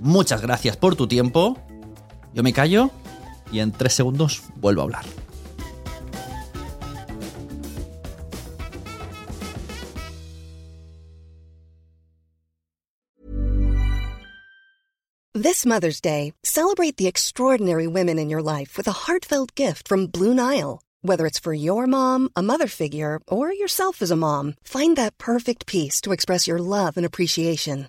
Muchas gracias por tu tiempo. Yo me callo y en tres segundos vuelvo a hablar. This Mother's Day, celebrate the extraordinary women in your life with a heartfelt gift from Blue Nile. Whether it's for your mom, a mother figure, or yourself as a mom, find that perfect piece to express your love and appreciation.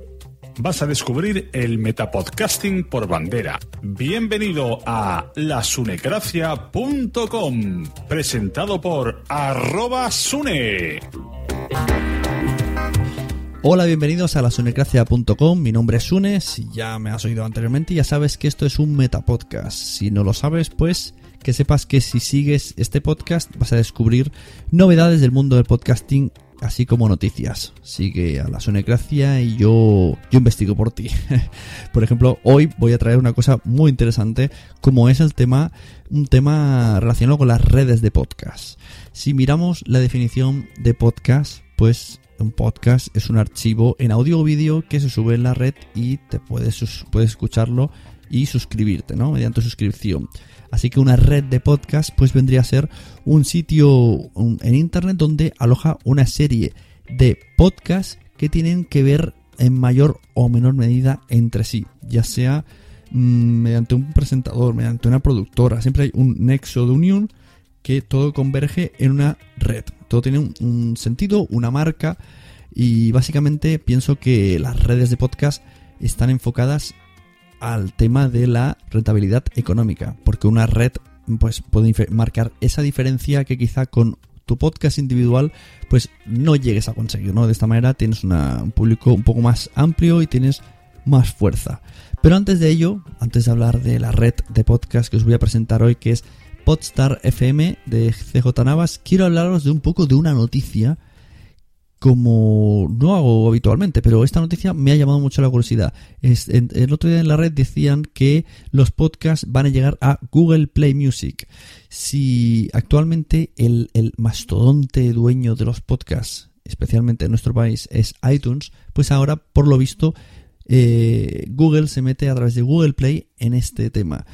vas a descubrir el metapodcasting por bandera. Bienvenido a lasunecracia.com, presentado por arroba sune. Hola, bienvenidos a lasunecracia.com. Mi nombre es Sune. Si ya me has oído anteriormente, ya sabes que esto es un metapodcast. Si no lo sabes, pues que sepas que si sigues este podcast vas a descubrir novedades del mundo del podcasting así como noticias. Sigue a la Sonecracia y yo, yo investigo por ti. por ejemplo, hoy voy a traer una cosa muy interesante, como es el tema, un tema relacionado con las redes de podcast. Si miramos la definición de podcast, pues un podcast es un archivo en audio o vídeo que se sube en la red y te puedes, puedes escucharlo y suscribirte, ¿no? Mediante suscripción. Así que una red de podcast pues vendría a ser un sitio en internet donde aloja una serie de podcasts que tienen que ver en mayor o menor medida entre sí, ya sea mm, mediante un presentador, mediante una productora, siempre hay un nexo de unión que todo converge en una red, todo tiene un sentido, una marca. Y básicamente pienso que las redes de podcast están enfocadas al tema de la rentabilidad económica, porque una red pues puede marcar esa diferencia que quizá con tu podcast individual pues no llegues a conseguir, ¿no? De esta manera tienes un público un poco más amplio y tienes más fuerza. Pero antes de ello, antes de hablar de la red de podcast que os voy a presentar hoy, que es Podstar FM de CJ Navas, quiero hablaros de un poco de una noticia como no hago habitualmente, pero esta noticia me ha llamado mucho la curiosidad. el otro día en la red decían que los podcasts van a llegar a Google Play Music. Si actualmente el, mastodonte dueño de los podcasts, especialmente en nuestro país, es iTunes, pues ahora, por lo visto, eh, Google se mete a través de Google Play en este tema.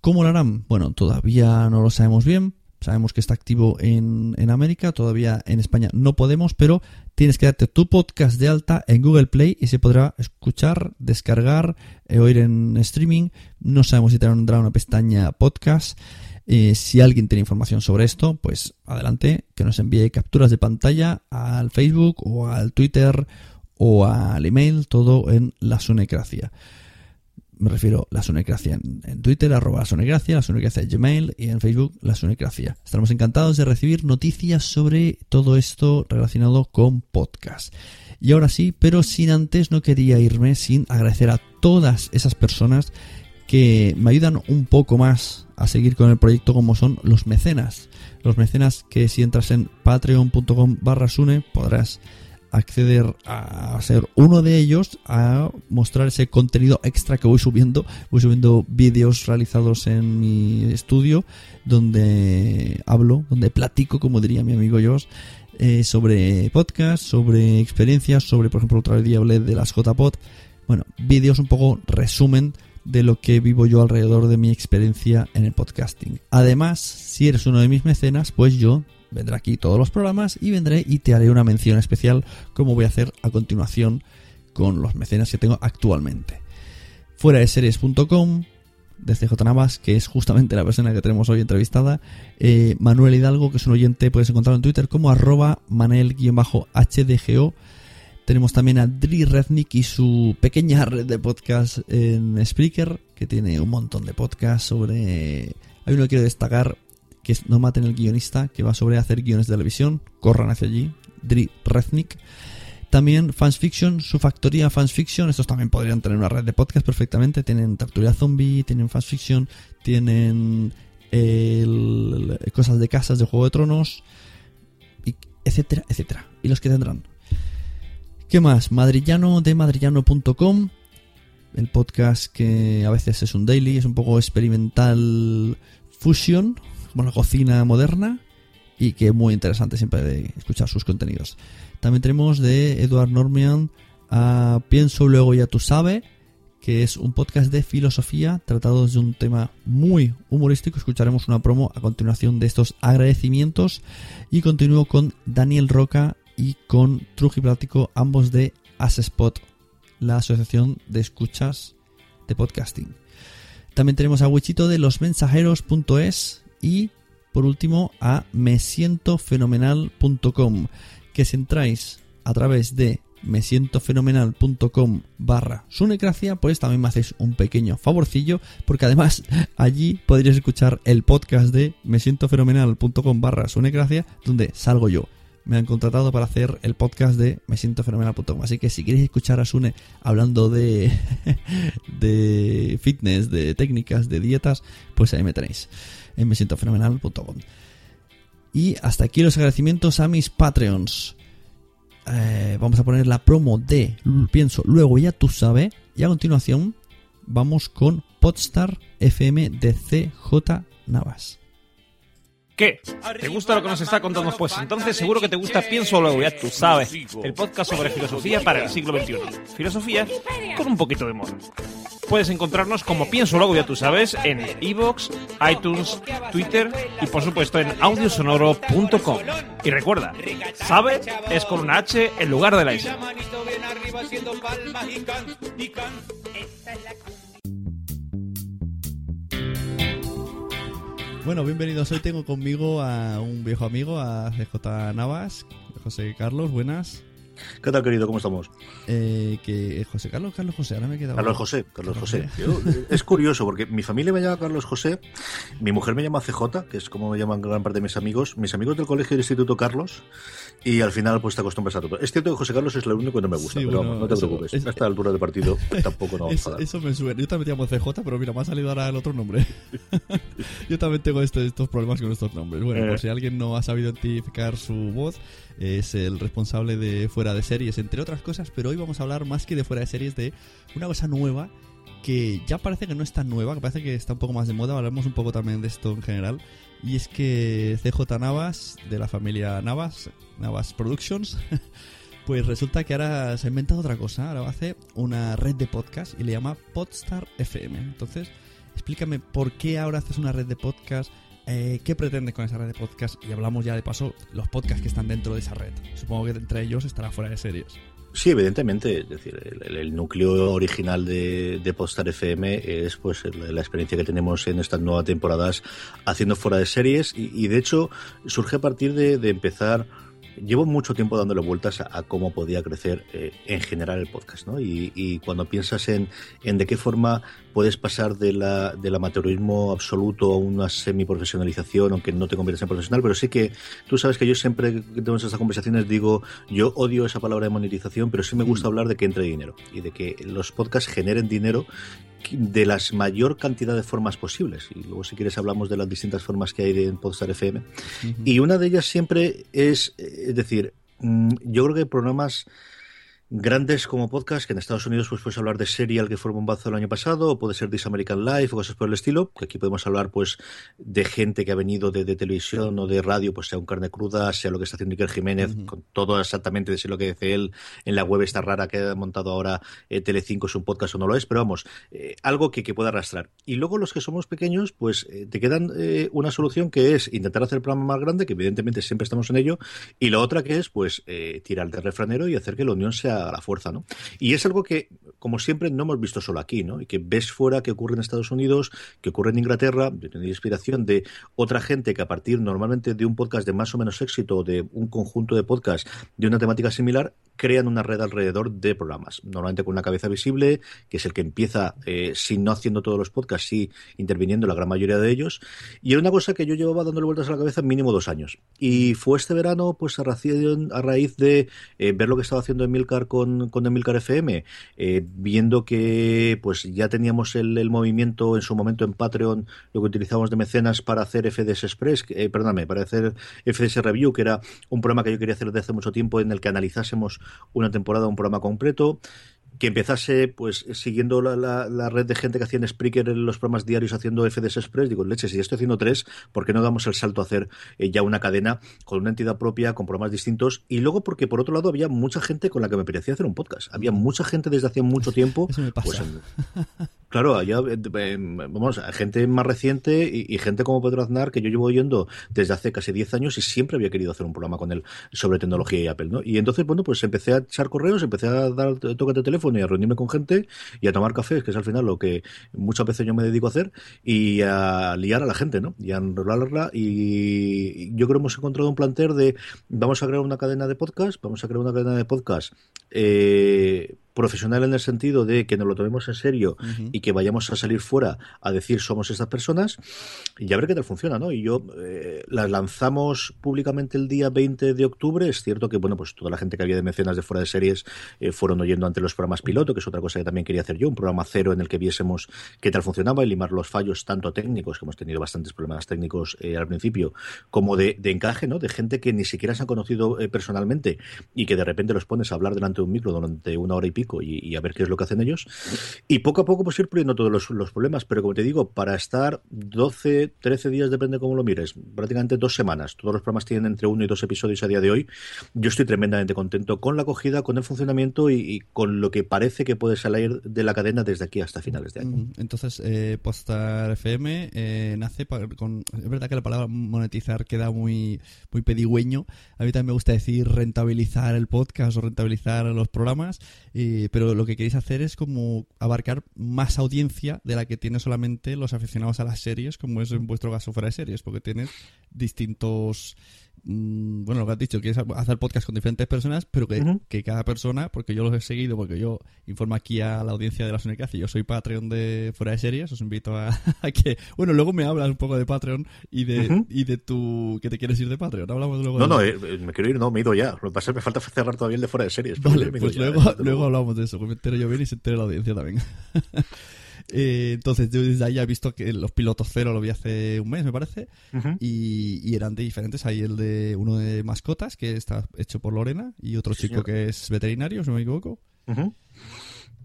¿Cómo lo harán? Bueno, todavía no lo sabemos bien, Sabemos que está activo en, en, América, todavía en España no podemos, pero tienes que darte tu podcast de alta en Google Play y se podrá escuchar, descargar, eh, oír en streaming. No sabemos si tendrá una pestaña podcast. Eh, si alguien tiene información sobre esto, pues adelante, que nos envíe capturas de pantalla al Facebook o al Twitter o al email, todo en la Sunecracia me refiero a la Sunecracia en, Twitter, arroba la Sunecracia, la Sunecracia en Gmail y en Facebook la Sunecracia. Estaremos encantados de recibir noticias sobre todo esto relacionado con podcast. Y ahora sí, pero sin antes no quería irme sin agradecer a todas esas personas que me ayudan un poco más a seguir con el proyecto como son los mecenas. Los mecenas que si entras en patreon.com barra sune podrás acceder a ser uno de ellos, a mostrar ese contenido extra que voy subiendo. Voy subiendo vídeos realizados en mi estudio donde hablo, donde platico, como diría mi amigo Josh, eh, sobre podcast, sobre experiencias, sobre, por ejemplo, otra día hablé de las JPod. Bueno, vídeos un poco resumen de lo que vivo yo alrededor de mi experiencia en el podcasting. Además, si eres uno de mis mecenas, pues yo vendré aquí todos los programas y vendré y te haré una mención especial como voy a hacer a continuación con los mecenas que tengo actualmente. Fuera de series.com, de CJ Navas, que es justamente la persona que tenemos hoy entrevistada, eh, Manuel Hidalgo, que es un oyente, puedes encontrarlo en Twitter como arroba manel-hdgo. Tenemos también a Dri Rednick y su pequeña red de podcast en Spreaker, que tiene un montón de podcasts sobre... Hay uno que quiero destacar, que No maten el guionista, que va sobre hacer guiones de televisión. Corran hacia allí. Dri Reznik. También Fans Fiction, su factoría Fans Fiction. Estos también podrían tener una red de podcast perfectamente. Tienen Tertulia Zombie, tienen Fans Fiction, tienen cosas de casas de Juego de Tronos, etcétera, etcétera. Y los que tendrán. ¿Qué más? Madrillano de madrillano.com. El podcast que a veces es un daily, es un poco experimental fusion, como la cocina moderna y que es muy interesante siempre de escuchar sus contenidos. También tenemos de Edward Normian a Pienso luego ya tú sabes, que es un podcast de filosofía tratado desde un tema muy humorístico. Escucharemos una promo a continuación de estos agradecimientos y continúo con Daniel Roca y con Trujillo ambos de Asespot, la asociación de escuchas de podcasting. También tenemos a Wichito de losmensajeros.es y por último a mesientofenomenal.com que si entráis a través de mesientofenomenal.com barra sunecracia pues también me hacéis un pequeño favorcillo porque además allí podréis escuchar el podcast de mesientofenomenal.com barra sunecracia donde salgo yo me han contratado para hacer el podcast de Me Siento Fenomenal.com. Así que si queréis escuchar a Sune hablando de, de fitness, de técnicas, de dietas, pues ahí me tenéis en mesientofenomenal.com. Y hasta aquí los agradecimientos a mis Patreons. Eh, vamos a poner la promo de Pienso, luego ya tú sabes. Y a continuación vamos con Podstar FM de CJ Navas. ¿Qué? ¿Te gusta lo que nos está contando? Pues entonces seguro que te gusta Pienso Luego, ya tú sabes. El podcast sobre filosofía para el siglo XXI. Filosofía con un poquito de moda. Puedes encontrarnos como Pienso Luego, ya tú sabes, en Evox, iTunes, Twitter y por supuesto en audiosonoro.com. Y recuerda, sabe es con una H en lugar de la S. Bueno, bienvenidos. Hoy tengo conmigo a un viejo amigo, a CJ Navas, José Carlos, buenas. ¿Qué tal, querido? ¿Cómo estamos? Eh, que José Carlos, Carlos José, ahora me he quedado. Carlos José, Carlos José. Eh, es curioso porque mi familia me llama Carlos José, mi mujer me llama CJ, que es como me llaman gran parte de mis amigos, mis amigos del colegio del Instituto Carlos, y al final pues te acostumbras a todo. Es cierto que José Carlos es lo único que no me gusta, pero no te preocupes. a esta altura del partido tampoco no eso, eso me sube. Yo también llamo CJ, pero mira, me ha salido ahora el otro nombre. Yo también tengo este, estos problemas con estos nombres. Bueno, por eh. si alguien no ha sabido identificar su voz, es el responsable de Fuera de Series, entre otras cosas, pero hoy vamos a hablar más que de Fuera de Series de una cosa nueva que ya parece que no es tan nueva, que parece que está un poco más de moda, hablaremos un poco también de esto en general, y es que CJ Navas, de la familia Navas, Navas Productions, pues resulta que ahora se ha inventado otra cosa, ahora hace una red de podcast y le llama Podstar FM. Entonces, explícame por qué ahora haces una red de podcast, Eh, ¿Qué pretendes con esa red de podcast? Y hablamos ya de paso los podcasts que están dentro de esa red. Supongo que entre ellos estará fuera de series. Sí, evidentemente. Es decir, el, núcleo original de, de, Postar FM es pues la experiencia que tenemos en estas nuevas temporadas haciendo fuera de series y, y de hecho surge a partir de, de empezar llevo mucho tiempo dándole vueltas a, cómo podía crecer eh, en general el podcast, ¿no? Y, y cuando piensas en, en, de qué forma puedes pasar de la, del amateurismo absoluto a una semiprofesionalización, aunque no te conviertas en profesional, pero sí que tú sabes que yo siempre que tenemos estas conversaciones digo, yo odio esa palabra de monetización, pero sí me gusta mm. hablar de que entre dinero y de que los podcasts generen dinero de las mayor cantidad de formas posibles. Y luego, si quieres, hablamos de las distintas formas que hay de Podstar FM. Y una de ellas siempre es, es decir, mm, yo creo que programas grandes como podcast, que en Estados Unidos pues puedes hablar de Serial que fue un bombazo el año pasado, o puede ser This American Life o cosas por el estilo, que aquí podemos hablar pues de gente que ha venido de, de televisión o de radio, pues sea un carne cruda, sea lo que está haciendo Iker Jiménez, con todo exactamente de lo que dice él en la web esta rara que ha montado ahora eh, Telecinco es un podcast o no lo es, pero vamos, eh, algo que, que pueda arrastrar. Y luego los que somos pequeños, pues eh, te quedan eh, una solución que es intentar hacer el programa más grande, que evidentemente siempre estamos en ello, y la otra que es pues eh, tirar de refranero y hacer que la unión sea a la fuerza, ¿no? Y es algo que, como siempre, no hemos visto solo aquí, ¿no? Y que ves fuera que ocurre en Estados Unidos, que ocurre en Inglaterra, tener inspiración de otra gente que a partir normalmente de un podcast de más o menos éxito, de un conjunto de podcasts de una temática similar, crean una red alrededor de programas, normalmente con una cabeza visible, que es el que empieza, eh, si no haciendo todos los podcasts, sí interviniendo la gran mayoría de ellos. Y era una cosa que yo llevaba dándole vueltas a la cabeza mínimo dos años. Y fue este verano, pues a raíz de eh, ver lo que estaba haciendo Emilcar con, con Emilcar FM, eh, viendo que pues ya teníamos el, el, movimiento en su momento en Patreon, lo que utilizábamos de mecenas para hacer FDS Express, eh, perdóname, para hacer FDS Review, que era un programa que yo quería hacer desde hace mucho tiempo en el que analizásemos una temporada, un programa completo que empezase pues siguiendo la, la, la, red de gente que hacía en Spreaker en los programas diarios haciendo FDS Express, digo, leche, si ya estoy haciendo tres, ¿por qué no damos el salto a hacer eh, ya una cadena con una entidad propia, con programas distintos? Y luego porque por otro lado había mucha gente con la que me parecía hacer un podcast. Había mucha gente desde hace mucho tiempo. Eso me pasa. Pues, claro, había, eh, vamos, gente más reciente y, gente como Pedro Aznar que yo llevo oyendo desde hace casi 10 años y siempre había querido hacer un programa con él sobre tecnología y Apple, ¿no? Y entonces, bueno, pues empecé a echar correos, empecé a dar toques de teléfono y a reunirme con gente y a tomar café, que es al final lo que muchas veces yo me dedico a hacer, y a liar a la gente, ¿no? Y a enrolarla. Y yo creo que hemos encontrado un planter de vamos a crear una cadena de podcast, vamos a crear una cadena de podcast eh, profesional en el sentido de que nos lo tomemos en serio uh -huh. y que vayamos a salir fuera a decir somos estas personas y a ver qué tal funciona, ¿no? Y yo eh, las lanzamos públicamente el día 20 de octubre. Es cierto que, bueno, pues toda la gente que había de mecenas de fuera de series eh, fueron oyendo ante los programas piloto, que es otra cosa que también quería hacer yo, un programa cero en el que viésemos qué tal funcionaba y limar los fallos tanto técnicos, que hemos tenido bastantes problemas técnicos eh, al principio, como de, de, encaje, ¿no? De gente que ni siquiera se han conocido personalmente y que de repente los pones a hablar delante de un micro durante una hora y pico y, y, a ver qué es lo que hacen ellos. Y poco a poco pues ir puliendo todos los, problemas, pero como te digo, para estar 12, 13 días, depende cómo lo mires, prácticamente dos semanas, todos los programas tienen entre uno y dos episodios a día de hoy, yo estoy tremendamente contento con la acogida, con el funcionamiento y, y con lo que parece que puede salir de la cadena desde aquí hasta finales de año. Entonces, eh, Postar FM eh, nace. Es verdad que la palabra monetizar queda muy, muy pedigüeño. A mí también me gusta decir rentabilizar el podcast o rentabilizar los programas, pero lo que queréis hacer es como abarcar más audiencia de la que tiene solamente los aficionados a las series, como es en vuestro caso fuera de series, porque tienes distintos mm, bueno, lo que has dicho, que es hacer podcast con diferentes personas, pero que, uh -huh. que, cada persona, porque yo los he seguido, porque yo informo aquí a la audiencia de la Sonicracia, yo soy Patreon de Fuera de Series, os invito a, a, que, bueno, luego me hablas un poco de Patreon y de, uh -huh. y de tu, que te quieres ir de Patreon, hablamos luego No, de no, eh, me quiero ir, no, me he ido ya, lo que pasa es que me falta cerrar todavía el de Fuera de Series. Vale, pues luego, ya, luego hablamos de eso, que me entero yo bien y se entere la audiencia también. Eh, entonces yo desde ahí he visto que los pilotos cero lo vi hace un mes, me parece, uh -huh. y, y, eran de diferentes. Hay el de uno de mascotas, que está hecho por Lorena, y otro sí, chico señor. que es veterinario, si no me equivoco. Uh -huh.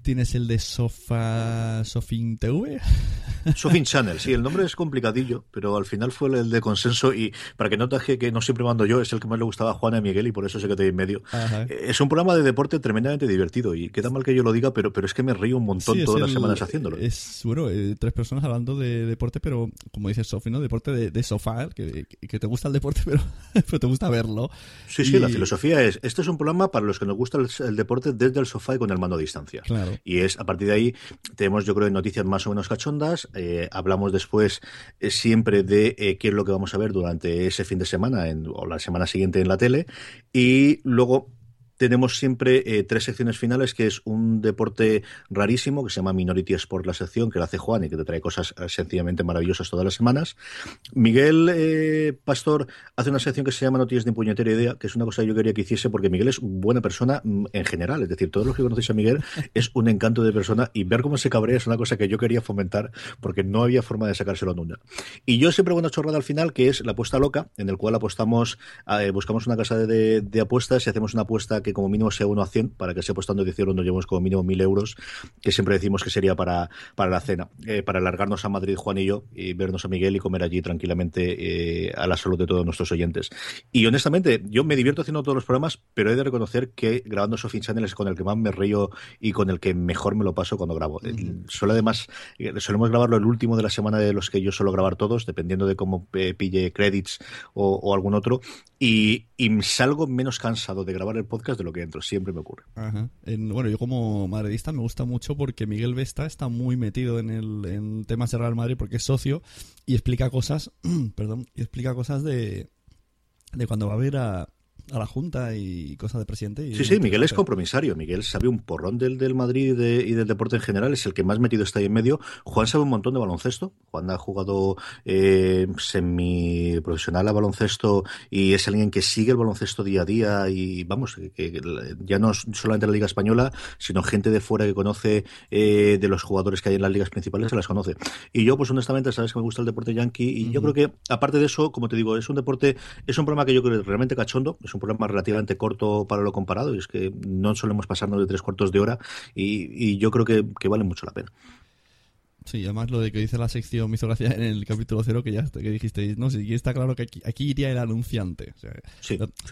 Tienes el de Sofa Sofin TV. Sofin Channel, sí, el nombre es complicadillo, pero al final fue el de consenso y para que no te que no siempre mando yo, es el que más le gustaba a Juana y Miguel y por eso sé que te en medio. Eh, es un programa de deporte tremendamente divertido y queda mal que yo lo diga, pero, pero es que me río un montón todas las semanas haciéndolo. Es, bueno, eh, tres personas hablando de deporte, pero como dices Sofi, ¿no? Deporte de, sofá, que, que, te gusta el deporte, pero, pero te gusta verlo. Sí, sí, la filosofía es, este es un programa para los que nos gusta el, deporte desde el sofá y con el mando a distancia. Y es, a partir de ahí, tenemos yo creo noticias más o menos cachondas, eh, hablamos después eh, siempre de eh, qué es lo que vamos a ver durante ese fin de semana en, o la semana siguiente en la tele, y luego tenemos siempre eh, tres secciones finales, que es un deporte rarísimo, que se llama Minority Sport, la sección, que la hace Juan y que te trae cosas eh, sencillamente maravillosas todas las semanas. Miguel eh, Pastor hace una sección que se llama No tienes ni puñetera idea, que es una cosa que yo quería que hiciese, porque Miguel es buena persona mm, en general, es decir, todos los que conocéis a Miguel es un encanto de persona y ver cómo se cabrea es una cosa que yo quería fomentar, porque no había forma de sacárselo nunca. Y yo siempre hago una chorrada al final, que es la apuesta loca, en el cual apostamos, buscamos una casa de apuestas y hacemos una apuesta que como mínimo sea 1 a 100, para que sea apostando 10 euros nos llevemos como mínimo 1000 euros, que siempre decimos que sería para, para la cena, eh, para alargarnos a Madrid Juan y yo, y vernos a Miguel y comer allí tranquilamente eh, a la salud de todos nuestros oyentes. Y honestamente, yo me divierto haciendo todos los programas, pero he de reconocer que grabando Sofin Channel es con el que más me río y con el que mejor me lo paso cuando grabo. Suele además, eh, solemos grabarlo el último de la semana de los que yo suelo grabar todos, dependiendo de cómo pille credits o, algún otro, y, y salgo menos cansado de grabar el podcast de lo que entro siempre me ocurre. bueno, yo como madridista me gusta mucho porque Miguel Vesta está muy metido en el en temas de Real Madrid porque es socio y explica cosas, perdón, y explica cosas de, de cuando va a ver a, a la Junta y cosas de presidente. sí, sí, Miguel es compromisario. Miguel sabe un porrón del, del Madrid y, del deporte en general, es el que más metido está ahí en medio. Juan sabe un montón de baloncesto. Juan ha jugado eh, semi-profesional a baloncesto y es alguien que sigue el baloncesto día a día y vamos, que, ya no solamente la Liga Española, sino gente de fuera que conoce eh, de los jugadores que hay en las ligas principales, se las conoce. Y yo, pues honestamente, sabes que me gusta el deporte yankee y yo creo que, aparte de eso, como te digo, es un deporte, es un programa que yo creo realmente cachondo, es un programa relativamente corto para lo comparado, y es que no solemos pasarnos de tres cuartos de hora, y, yo creo que, vale mucho la pena. Sí, además lo de que dice la sección me hizo gracia en el capítulo cero que ya que dijiste, no sí, está claro que aquí, iría el anunciante.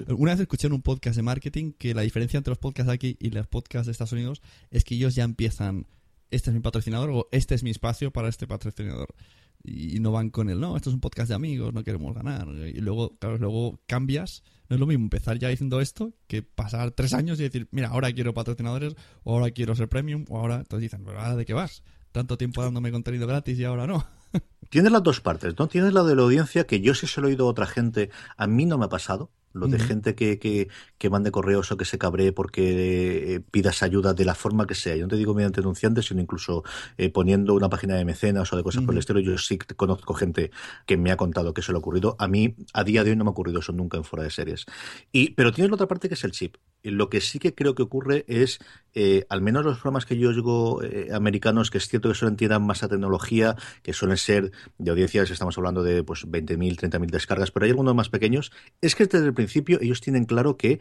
Una vez escuché en un podcast de marketing que la diferencia entre los podcasts de aquí y los podcasts de Estados Unidos es que ellos ya empiezan, este es mi patrocinador o este es mi espacio para este patrocinador y no van con él, no, esto es un podcast de amigos, no queremos ganar. Y luego, claro, luego cambias. No es lo mismo empezar ya diciendo esto que pasar tres años y decir, mira, ahora quiero patrocinadores, o ahora quiero ser premium, o ahora. Entonces dicen, ¿pero ahora de qué vas? Tanto tiempo dándome contenido gratis y ahora no. Tienes las dos partes, ¿no? Tienes la de la audiencia, que yo sí se lo he oído a otra gente, a mí no me ha pasado, lo de gente que, que, que, mande correos o que se cabree porque eh, pidas ayuda de la forma que sea. Yo no te digo mediante denunciantes, sino incluso eh, poniendo una página de mecenas o de cosas por el estilo. Yo sí conozco gente que me ha contado que se le ha ocurrido. A mí, a día de hoy, no me ha ocurrido eso nunca en fuera de series. Y, pero tienes la otra parte que es el chip. Lo que sí que creo que ocurre es, eh, al menos los programas que yo oigo americanos, que es cierto que suelen tirar más a tecnología, que suelen ser de audiencias, estamos hablando de pues 20.000, 30.000 descargas, pero hay algunos más pequeños, es que desde el principio ellos tienen claro que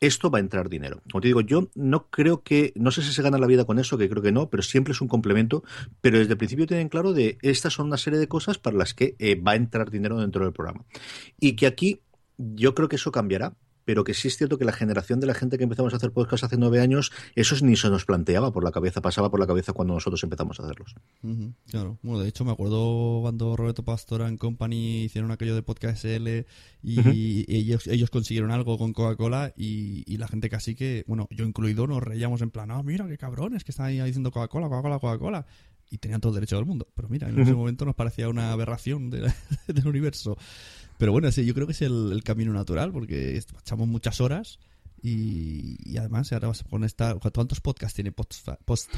esto va a entrar dinero. Como te digo, yo no creo que, no sé si se gana la vida con eso, que creo que no, pero siempre es un complemento. Pero desde el principio tienen claro de estas son una serie de cosas para las que eh, va a entrar dinero dentro del programa. Y que aquí yo creo que eso cambiará pero que sí es cierto que la generación de la gente que empezamos a hacer podcast hace nueve años, eso ni se nos planteaba por la cabeza, pasaba por la cabeza cuando nosotros empezamos a hacerlos. claro, bueno, de hecho me acuerdo cuando Roberto Pastora en Company hicieron aquello de podcast SL y, ellos, ellos consiguieron algo con Coca-Cola y, la gente casi que, bueno, yo incluido, nos reíamos en plan, ah, mira qué cabrones que están ahí diciendo Coca-Cola, Coca-Cola, Coca-Cola y tenían todo el derecho del mundo. Pero mira, en ese momento nos parecía una aberración del universo. Pero bueno, sí, yo creo que es el, camino natural porque echamos muchas horas y, además ahora vas a poner esta, ¿cuántos podcasts tiene post, post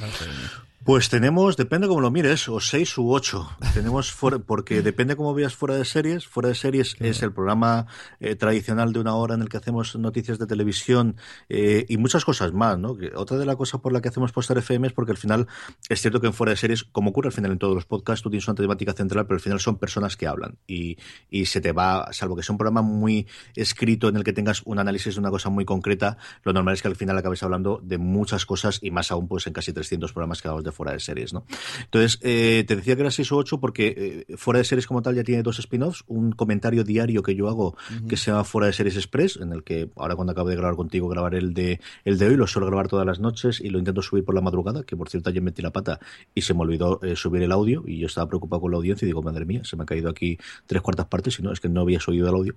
pues tenemos, depende cómo lo mires, o seis u ocho. Tenemos fuera, porque depende cómo veas fuera de series. Fuera de series es el programa eh, tradicional de una hora en el que hacemos noticias de televisión eh, y muchas cosas más, ¿no? otra de las cosas por la que hacemos Postar FM es porque al final es cierto que en fuera de series, como ocurre al final en todos los podcasts, tú tienes una temática central, pero al final son personas que hablan y, y se te va, salvo que sea un programa muy escrito en el que tengas un análisis de una cosa muy concreta concreta, lo normal es que al final acabes hablando de muchas cosas y más aún pues en casi 300 programas que hablamos de fuera de series, ¿no? Entonces, eh, te decía que era 6 o 8 porque eh, fuera de series como tal ya tiene dos spin-offs, un comentario diario que yo hago que se llama Fuera de Series Express, en el que ahora cuando acabo de grabar contigo grabaré el de, el de hoy, lo suelo grabar todas las noches y lo intento subir por la madrugada, que por cierto ayer metí la pata y se me olvidó eh, subir el audio y yo estaba preocupado con la audiencia y digo, madre mía, se me ha caído aquí tres cuartas partes y no, es que no habías oído el audio.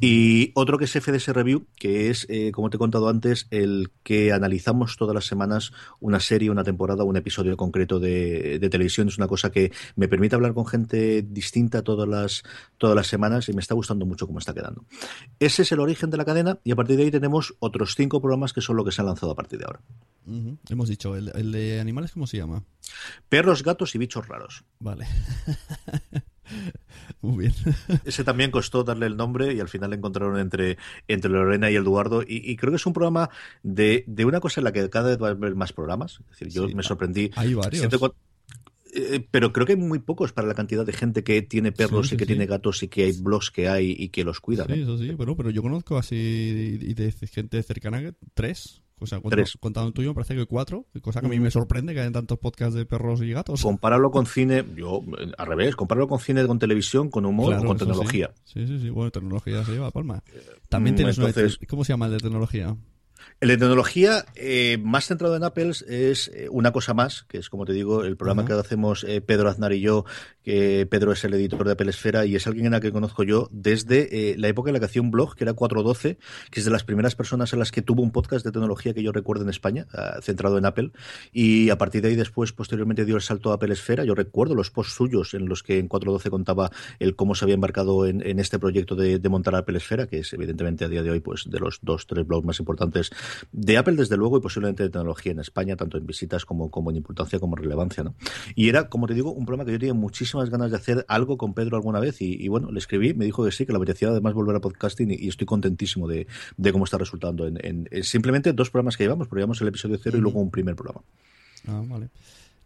Y otro que es FDS Review, que es, eh, como te he contado antes, el que analizamos todas las semanas una serie, una temporada, un episodio concreto de, de televisión. Es una cosa que me permite hablar con gente distinta todas las, todas las semanas y me está gustando mucho cómo está quedando. Ese es el origen de la cadena y a partir de ahí tenemos otros cinco programas que son lo que se han lanzado a partir de ahora. Hemos dicho, el, el de animales, ¿cómo se llama? Perros, gatos y bichos raros. Vale. Muy bien. Ese también costó darle el nombre y al final le encontraron entre, entre Lorena y Eduardo. Y, y creo que es un programa de, de, una cosa en la que cada vez va a haber más programas. Es decir, yo Sí, me sorprendí. Hay varios. Cu- eh, pero creo que hay muy pocos para la cantidad de gente que tiene perros Sí, y que tiene gatos y que hay blogs que hay y que los cuidan. Sí, ¿no? eso sí, pero, pero yo conozco así y de gente cercana tres. O sea, contando, Tres. contando el tuyo, me parece que cuatro. Cosa que a mí me sorprende que hayan tantos podcasts de perros y gatos. Compáralo con cine, yo eh, al revés, compáralo con cine, con televisión, con humor Claro, o con tecnología. Sí. sí, sí, sí. Bueno, tecnología se lleva a palma. También mm, tienes entonces- ¿Cómo se llama el de tecnología? El de tecnología, eh, más centrado en Apple, es eh, una cosa más, que es como te digo, el programa que hacemos eh, Pedro Aznar y yo, que Pedro es el editor de Apple Esfera y es alguien en la que conozco yo desde eh, la época en la que hacía un blog, que era 412, que es de las primeras personas en las que tuvo un podcast de tecnología que yo recuerdo en España, ah, centrado en Apple, y a partir de ahí después, posteriormente dio el salto a Apple Esfera. Yo recuerdo los posts suyos en los que en 412 contaba el cómo se había embarcado en, en este proyecto de, de montar Apple Esfera, que es evidentemente a día de hoy pues de los dos, tres blogs más importantes de Apple, desde luego, y posiblemente de tecnología en España, tanto en visitas como, como en importancia como en relevancia. ¿no? Y era, como te digo, un programa que yo tenía muchísimas ganas de hacer algo con Pedro alguna vez y, y bueno, le escribí, me dijo que sí, que le apetecía además volver a podcasting y, y estoy contentísimo de, de cómo está resultando en, en- en simplemente dos programas que llevamos, porque llevamos el episodio cero y luego un primer programa. Ah, vale.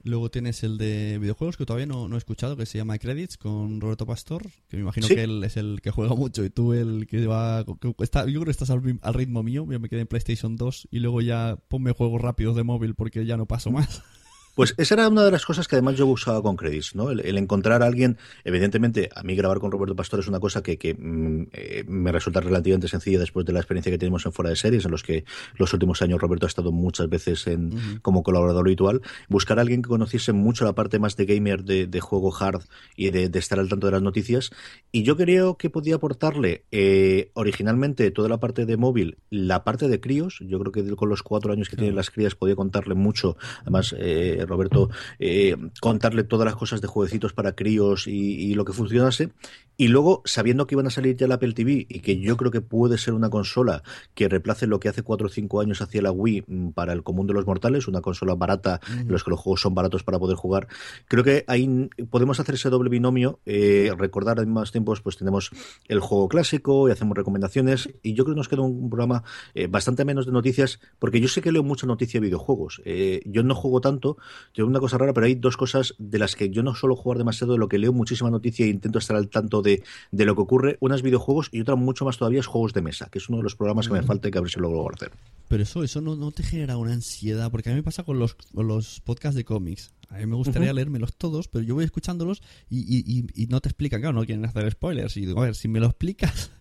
Luego tienes el de videojuegos que todavía no, no he escuchado, que se llama Credits con Roberto Pastor, que me imagino Sí. que él es el que juega mucho y tú el que va... que está, yo creo que estás al, al ritmo mío, yo me quedé en PlayStation 2 y luego ya ponme juegos rápidos de móvil porque ya no paso más. Pues esa era una de las cosas que además yo buscaba con Credits, ¿no? El, el encontrar a alguien, evidentemente, a mí grabar con Roberto Pastor es una cosa que, que, mm, eh, me resulta relativamente sencilla después de la experiencia que tenemos en fuera de series, en los que los últimos años Roberto ha estado muchas veces en, como colaborador habitual. Buscar a alguien que conociese mucho la parte más de gamer, de, de juego hard y de, de estar al tanto de las noticias. Y yo creo que podía aportarle eh, originalmente toda la parte de móvil, la parte de críos. Yo creo que con los cuatro años que tienen las crías podía contarle mucho. Además, eh, Roberto, eh, contarle todas las cosas de jueguecitos para críos y, y lo que funcionase. Y luego, sabiendo que iban a salir ya la Apple TV y que yo creo que puede ser una consola que reemplace lo que hace cuatro o cinco años hacía la Wii mm, para el común de los mortales, una consola barata en los que los juegos son baratos para poder jugar, creo que ahí podemos hacer ese doble binomio, eh, recordar en más tiempos, pues tenemos el juego clásico y hacemos recomendaciones y yo creo que nos queda un programa eh, bastante menos de noticias, porque yo sé que leo mucha noticia de videojuegos. Eh, yo no juego tanto, tengo una cosa rara, pero hay dos cosas de las que yo no suelo jugar demasiado, de lo que leo muchísima noticia e intento estar al tanto de, de lo que ocurre. Una es videojuegos y otra mucho más todavía es juegos de mesa, que es uno de los programas que me falta y que a ver si lo logro hacer. Pero eso, eso no, no te genera una ansiedad, porque a mí me pasa con los, con los podcasts de cómics. A mí me gustaría leérmelos todos, pero yo voy escuchándolos y, y, y, y no te explican, claro, no quieren hacer spoilers. Y digo, a ver, si me lo explicas,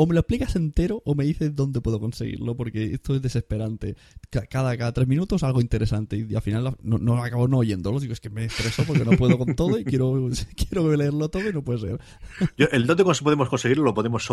o me lo explicas entero o me dices dónde puedo conseguirlo, porque esto es desesperante. Ca- Cada, cada tres minutos algo interesante y al final no, no acabo no oyéndolos. Digo, es que me estreso porque no puedo con todo y quiero, quiero leerlo todo y no puede ser. Yo, el dónde podemos conseguirlo lo podemos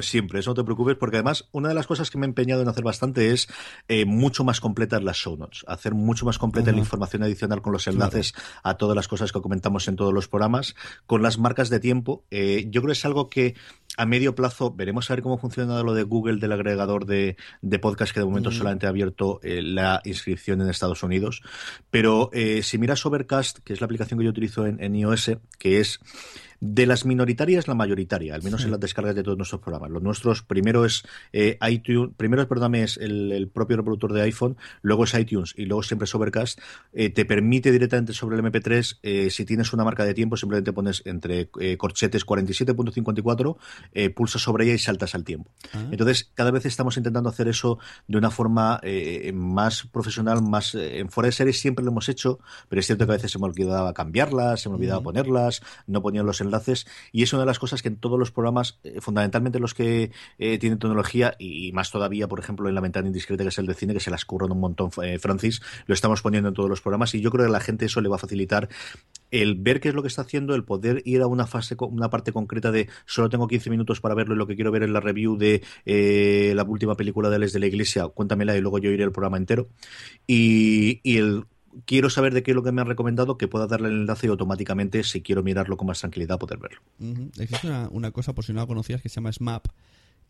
siempre, eso no te preocupes, porque además una de las cosas que me he empeñado en hacer bastante es eh, mucho más completas las show notes, hacer mucho más completa la información adicional con los enlaces a todas las cosas que comentamos en todos los programas, con las marcas de tiempo. Eh, yo creo que es algo que a medio plazo veremos a ver cómo funciona lo de Google del agregador de, de podcast que de momento solamente ha abierto eh, la inscripción en Estados Unidos. Pero eh, si miras Overcast, que es la aplicación que yo utilizo en, en iOS, que es De las minoritarias, la mayoritaria, al menos en las descargas de todos nuestros programas. Los nuestros, primero es eh, iTunes, primero, perdóname, es el, propio reproductor de iPhone, luego es iTunes y luego siempre es Overcast. Eh, te permite directamente sobre el MP3, eh, si tienes una marca de tiempo, simplemente pones entre corchetes 47.54, pulsas sobre ella y saltas al tiempo. Ah. Entonces, cada vez estamos intentando hacer eso de una forma más profesional, más en fuera de series siempre lo hemos hecho, pero es cierto que a veces se me olvidaba cambiarlas, se me olvidaba ponerlas, no ponía los enlaces y es una de las cosas que en todos los programas, fundamentalmente los que tienen tecnología y más todavía, por ejemplo, en la ventana indiscreta que es el de cine, que se las curran un montón, eh, Francis, lo estamos poniendo en todos los programas y yo creo que a la gente eso le va a facilitar el ver qué es lo que está haciendo, el poder ir a una fase, una parte concreta de solo tengo 15 minutos para verlo y lo que quiero ver es la review de eh, la última película de Les de la Iglesia, cuéntamela y luego yo iré al programa entero. Y, el quiero saber de qué es lo que me han recomendado, que pueda darle el enlace y automáticamente, si quiero mirarlo con más tranquilidad, poder verlo. Existe una, una, cosa, por si no la conocías, que se llama SMAP,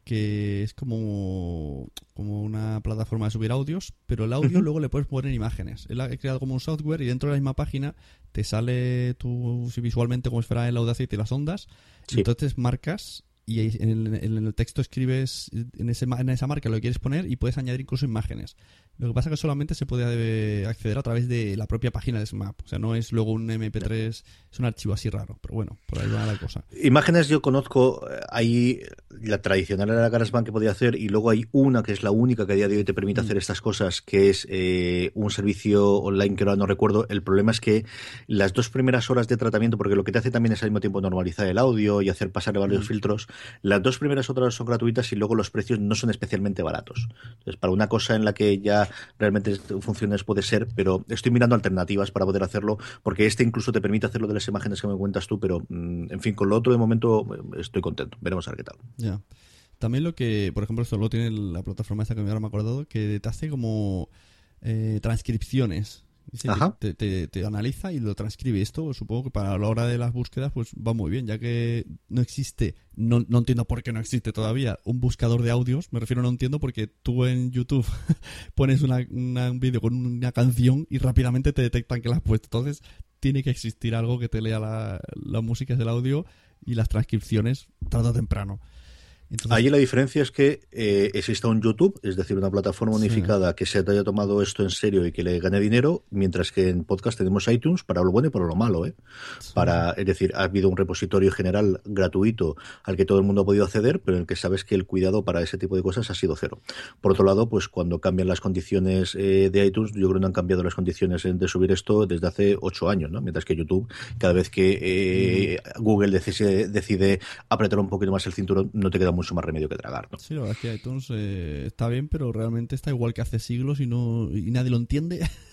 que es como, como una plataforma de subir audios, pero el audio luego le puedes poner imágenes. Él ha creado como un software y dentro de la misma página te sale tú visualmente como si fuera el Audacity y las ondas. Entonces marcas y en el, texto escribes en, ese, en esa marca lo que quieres poner y puedes añadir incluso imágenes. Lo que pasa es que solamente se puede acceder a través de la propia página de SMAP. O sea, no es luego un MP3, es un archivo así raro. Pero bueno, por ahí va la cosa. Imágenes yo conozco, eh, hay la tradicional era la GarageBand que podía hacer y luego hay una que es la única que a día de hoy te permite mm. hacer estas cosas, que es eh, un servicio online que ahora no recuerdo. El problema es que las dos primeras horas de tratamiento, porque lo que te hace también es al mismo tiempo normalizar el audio y hacer pasar varios mm. filtros, las dos primeras horas son gratuitas y luego los precios no son especialmente baratos. Entonces, para una cosa en la que ya realmente funciones puede ser, pero estoy mirando alternativas para poder hacerlo, porque este incluso te permite hacerlo de las imágenes que me cuentas tú, pero mm, en fin, con lo otro de momento eh, estoy contento. Veremos a ver qué tal. Ya. También lo que, por ejemplo, solo tiene la plataforma esta que ahora me he acordado, que te hace como eh, transcripciones te, analiza y lo transcribe. Esto supongo que para la hora de las búsquedas pues va muy bien, ya que no existe, no, no entiendo por qué no existe todavía un buscador de audios. Me refiero, no entiendo porque tú en YouTube pones una, un vídeo con una canción y rápidamente te detectan que la has puesto. Entonces tiene que existir algo que te lea la, la música del audio y las transcripciones tarde o temprano. Allí la diferencia es que eh, exista un YouTube, es decir, una plataforma unificada que se haya tomado esto en serio y que le gane dinero, mientras que en podcast tenemos iTunes para lo bueno y para lo malo. ¿eh? Para, es decir, ha habido un repositorio general gratuito al que todo el mundo ha podido acceder, pero en el que sabes que el cuidado para ese tipo de cosas ha sido cero. Por otro lado, pues cuando cambian las condiciones eh, de iTunes, yo creo que no han cambiado las condiciones de subir esto desde hace ocho años, ¿no? mientras que YouTube, cada vez que eh, Google decide, decide apretar un poquito más el cinturón, no te queda muy mucho más remedio que tragar. ¿no? Sí, la verdad es que iTunes eh, está bien, pero realmente está igual que hace siglos y no y nadie lo entiende.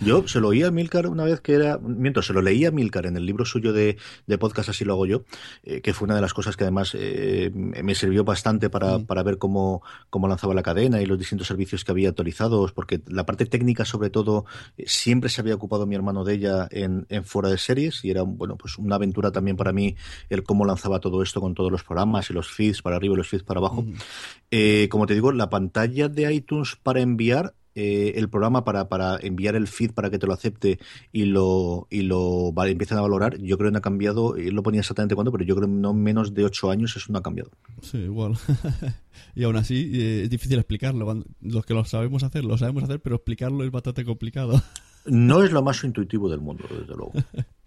Yo se lo oía a Milcar una vez que era, miento, se lo leía a Milcar en el libro suyo de, podcast, así lo hago yo, eh, que fue una de las cosas que además eh, me sirvió bastante para, mm. para ver cómo, cómo, lanzaba la cadena y los distintos servicios que había actualizados, porque la parte técnica, sobre todo, eh, siempre se había ocupado mi hermano de ella en, en fuera de series y era, bueno, pues una aventura también para mí el cómo lanzaba todo esto con todos los programas y los feeds para arriba y los feeds para abajo. Mm. como te digo, la pantalla de iTunes para enviar eh, el programa para, para enviar el feed para que te lo acepte y lo, y lo empiecen a valorar, yo creo que no ha cambiado, él lo ponía exactamente cuándo, pero yo creo que no menos de ocho años eso no ha cambiado. Sí, igual. y aún así eh, es difícil explicarlo. Los que lo sabemos hacer, lo sabemos hacer, pero explicarlo es bastante complicado. no es lo más intuitivo del mundo, desde luego.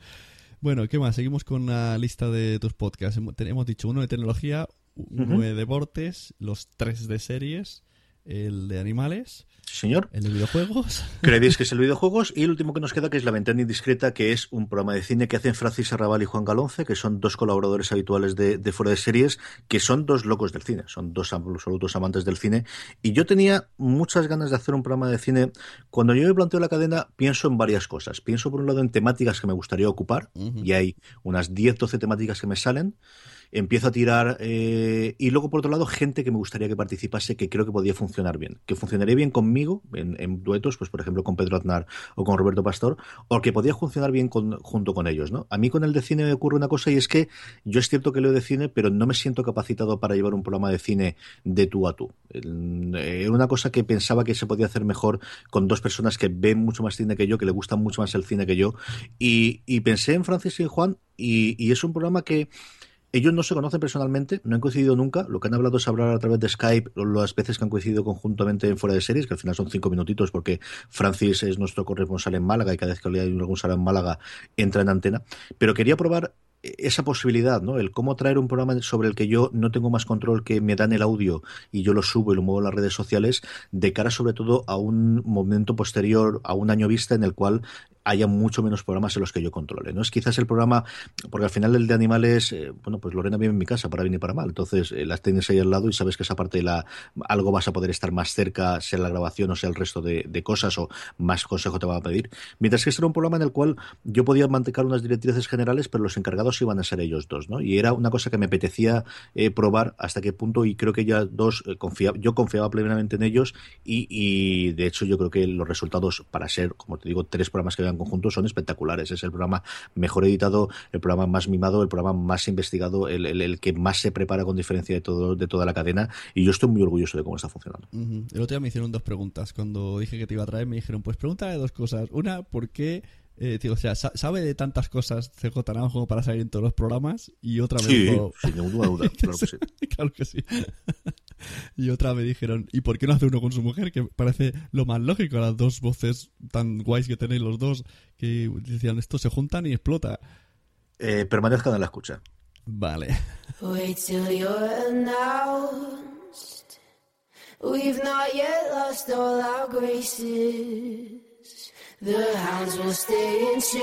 bueno, ¿qué más? Seguimos con la lista de tus podcasts. Hemos dicho uno de tecnología, uno de deportes, los tres de series, el de animales señor. ¿El de videojuegos? Creéis que es el videojuegos. Y el último que nos queda, que es La Ventana Indiscreta, que es un programa de cine que hacen Francis Arrabal y Juan Galonce, que son dos colaboradores habituales de, Fuera de Series, que son dos locos del cine, son dos absolutos amantes del cine. Y yo tenía muchas ganas de hacer un programa de cine. Cuando yo me planteo la cadena, pienso en varias cosas. Pienso, por un lado, en temáticas que me gustaría ocupar, y hay unas 10, 12 temáticas que me salen empiezo a tirar eh, y luego por otro lado gente que me gustaría que participase que creo que podía funcionar bien, que funcionaría bien conmigo en, duetos, pues por ejemplo con Pedro Aznar o con Roberto Pastor, o que podía funcionar bien junto con ellos, ¿no? A mí con el de cine me ocurre una cosa y es que yo es cierto que leo de cine, pero no me siento capacitado para llevar un programa de cine de tú a tú. Era una cosa que pensaba que se podía hacer mejor con dos personas que ven mucho más cine que yo, que le gustan mucho más el cine que yo, y, y pensé en Francis y en Juan y es un programa que ellos no se conocen personalmente, no han coincidido nunca. Lo que han hablado es hablar a través de Skype las veces que han coincidido conjuntamente en fuera de series, que al final son cinco minutitos porque Francis es nuestro corresponsal en Málaga y cada vez que hay algún sala en Málaga entra en antena. Pero quería probar esa posibilidad, ¿no? El cómo traer un programa sobre el que yo no tengo más control que me dan el audio y yo lo subo y lo muevo en las redes sociales, de cara sobre todo a un momento posterior, a un año vista en el cual haya mucho menos programas en los que yo controle. No es quizás el programa, porque al final el de animales, eh, bueno, pues Lorena vive en mi casa para bien y para mal. Entonces eh, las tienes ahí al lado y sabes que esa parte de la algo vas a poder estar más cerca, sea la grabación o sea el resto de, cosas o más consejo te va a pedir. Mientras que este era un programa en el cual yo podía mantener unas directrices generales, pero los encargados iban a ser ellos dos, ¿no? Y era una cosa que me apetecía eh, probar hasta qué punto y creo que ya dos confiaba, yo confiaba plenamente en ellos y, y, de hecho yo creo que los resultados para ser, como te digo, tres programas que conjunto son espectaculares. Es el programa mejor editado, el programa más mimado, el programa más investigado, el, que más se prepara con diferencia de todo de toda la cadena. Y yo estoy muy orgulloso de cómo está funcionando. El otro día me hicieron dos preguntas. Cuando dije que te iba a traer, me dijeron, pues pregúntale dos cosas. Una, ¿por qué eh, o sea, sabe de tantas cosas CJ Naranjo como para salir en todos los programas y otra vez sí, sin ninguna duda, claro que sí. claro que sí. y otra me dijeron, ¿y por qué no hace uno con su mujer? Que parece lo más lógico, las dos voces tan guays que tenéis los dos, que decían, esto se juntan y explota. Eh, permanezcan en la escucha. Vale. Wait till you're announced. We've not yet lost all our graces. The hounds will stay in chains.